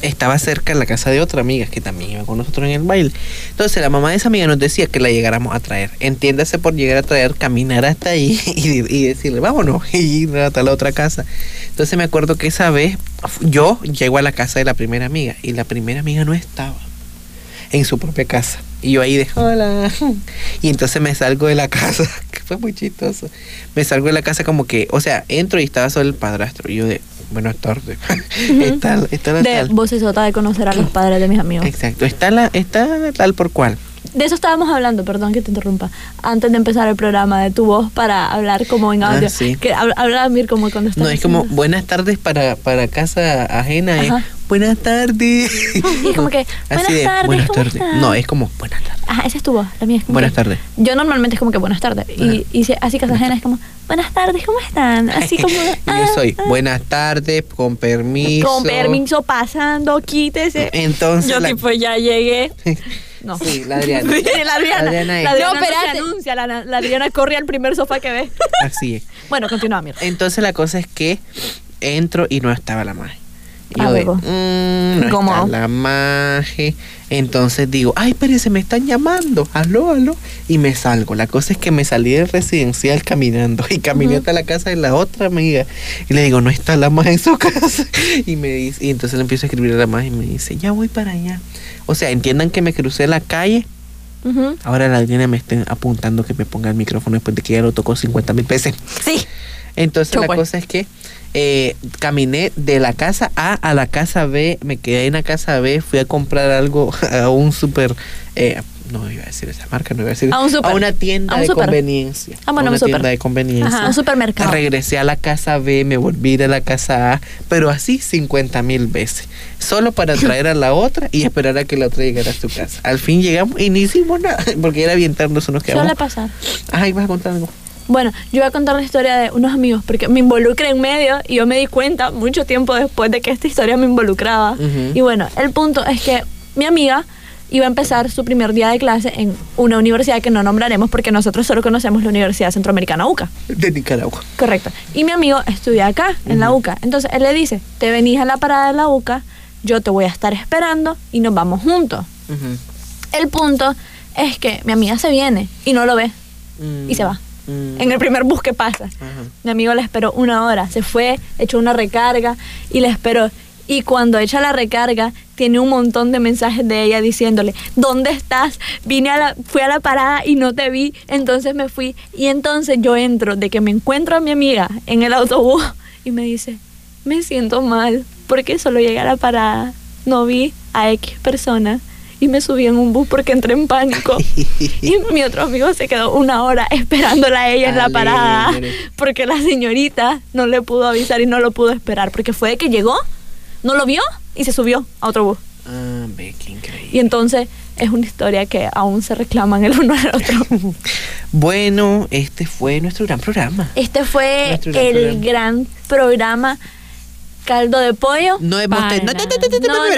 estaba cerca la casa de otra amiga que también iba con nosotros en el baile. Entonces la mamá de esa amiga nos decía que la llegáramos a traer. Entiéndase por llegar a traer, caminar hasta ahí y, y decirle, vámonos, y ir hasta la otra casa. Entonces me acuerdo que esa vez yo llego a la casa de la primera amiga y la primera amiga no estaba en su propia casa. Y yo ahí de hola. Y entonces me salgo de la casa, que fue muy chistoso. Me salgo de la casa como que, o sea, entro y estaba solo el padrastro. Y yo de, buenas tardes. está, está la De tal. vocesota de conocer a los padres de mis amigos. Exacto, está la, está tal por cual. De eso estábamos hablando, perdón que te interrumpa, antes de empezar el programa, de tu voz para hablar como en Ah, audio. sí. Que habla, habla Mir como cuando estás No, es como buenas tardes para, para casa ajena. Es, Ajá. Buenas tardes. Y es como que, buenas Así de, tardes, buenas ¿cómo tardes. No, es como buenas tardes. Ajá, esa es tu voz, la mía es como Buenas tardes. Yo normalmente es como que buenas tardes. Y, y si- así casa ajena es como, buenas tardes, ¿cómo están? Así como... Y "Ah, yo soy ah". buenas tardes, con permiso. Con permiso, pasando, quítese. Entonces, Yo la- tipo ya llegué. No. Sí, la Adriana. Sí, la Adriana. Adriana es. La Adriana No, no, se espérate. anuncia, la, la Adriana corre al primer sofá que ve. Así es. Bueno, continúa, Mir. Entonces la cosa es que entro y no estaba la magia. Y yo. "Mm, no Incómodo. está la magia. Entonces digo, ay, espérense, me están llamando. Aló, aló. Y me salgo. La cosa es que me salí del residencial caminando. Y caminé hasta la casa de la otra amiga. Y le digo, no está la magia en su casa. Y me dice, y entonces le empiezo a escribir a la magia y me dice, ya voy para allá. O sea, entiendan que me crucé la calle. Ahora la Adriana me está apuntando que me ponga el micrófono después de que ya lo tocó 50 mil veces. Sí. Entonces Yo la voy. cosa es que eh, caminé de la casa A a la casa B, me quedé en la casa B, fui a comprar algo a un super, eh, no iba a decir esa marca, no iba a decir, A un una tienda A un de conveniencia. Ah, bueno, a un una súper. tienda de conveniencia. Ajá. Un supermercado. Regresé a la casa B, me volví a la casa A, pero así 50 mil veces. Solo para traer a la otra y esperar a que la otra llegara a su casa. Al fin llegamos y no hicimos nada, porque era bien tarde, eso nos quedamos. Suele pasar. Ay, vas a contar algo. Bueno, yo voy a contar la historia de unos amigos porque me involucré en medio y yo me di cuenta mucho tiempo después de que esta historia me involucraba. Y bueno, el punto es que mi amiga iba a empezar su primer día de clase en una universidad que no nombraremos porque nosotros solo conocemos la Universidad Centroamericana UCA. De Nicaragua. Correcto. Y mi amigo estudia acá, en la UCA. Entonces él le dice, te venís a la parada de la UCA, yo te voy a estar esperando y nos vamos juntos. El punto es que mi amiga se viene y no lo ve Mm. y se va. Mm. En el primer bus que pasa. Ajá. Mi amigo le esperó una hora, se fue, echó una recarga y le esperó. Y cuando echa la recarga, tiene un montón de mensajes de ella diciéndole, ¿dónde estás? Vine a la, fui a la parada y no te vi, entonces me fui. Y entonces yo entro de que me encuentro a mi amiga en el autobús y me dice, me siento mal, porque solo llegué a la parada, no vi a X persona y me subí en un bus porque entré en pánico. Y mi otro amigo se quedó una hora esperándola a ella en la parada porque la señorita no le pudo avisar y no lo pudo esperar porque fue de que llegó, no lo vio y se subió a otro bus. Ah, ve, qué increíble. Y entonces es una historia que aún se reclaman el uno al otro. Bueno, este fue nuestro gran programa. Este fue gran el programa. gran programa Caldo de Pollo. No hemos no,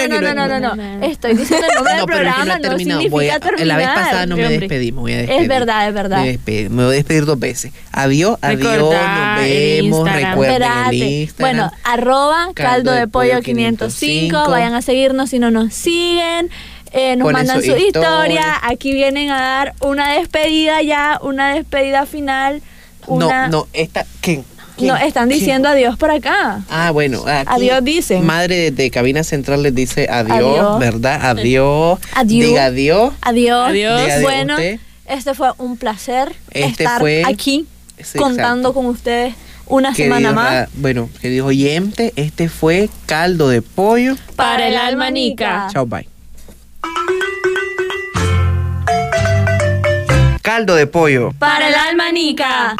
No, no, no, no, no. Estoy diciendo el nombre del programa, no significa terminar. La vez pasada no me despedí, me voy a despedir. Es verdad, es verdad. Me, voy a despedir dos veces. Adiós, adiós, nos vemos, recuerden. Bueno, arroba caldo de pollo 505. 505. Vayan a seguirnos si no nos siguen. Eh, nos mandan su su historia. historia. Aquí vienen a dar una despedida ya, una despedida final. Una... No, no, esta, ¿quién? ¿Quién? No, están ¿Quién? diciendo adiós por acá. Ah, bueno, aquí Adiós dicen. Madre de, de cabina central les dice adiós, Adiós. ¿verdad? Adiós. Adiós. Diga adiós. Adiós. Adiós. Diga adiós Bueno, usted. este fue un placer Este estar fue- aquí Sí, contando exacto. con ustedes una semana más. Bueno, queridos oyentes, este fue caldo de pollo. Para el alma nica. Chao, bye. Caldo de pollo. Para el alma nica.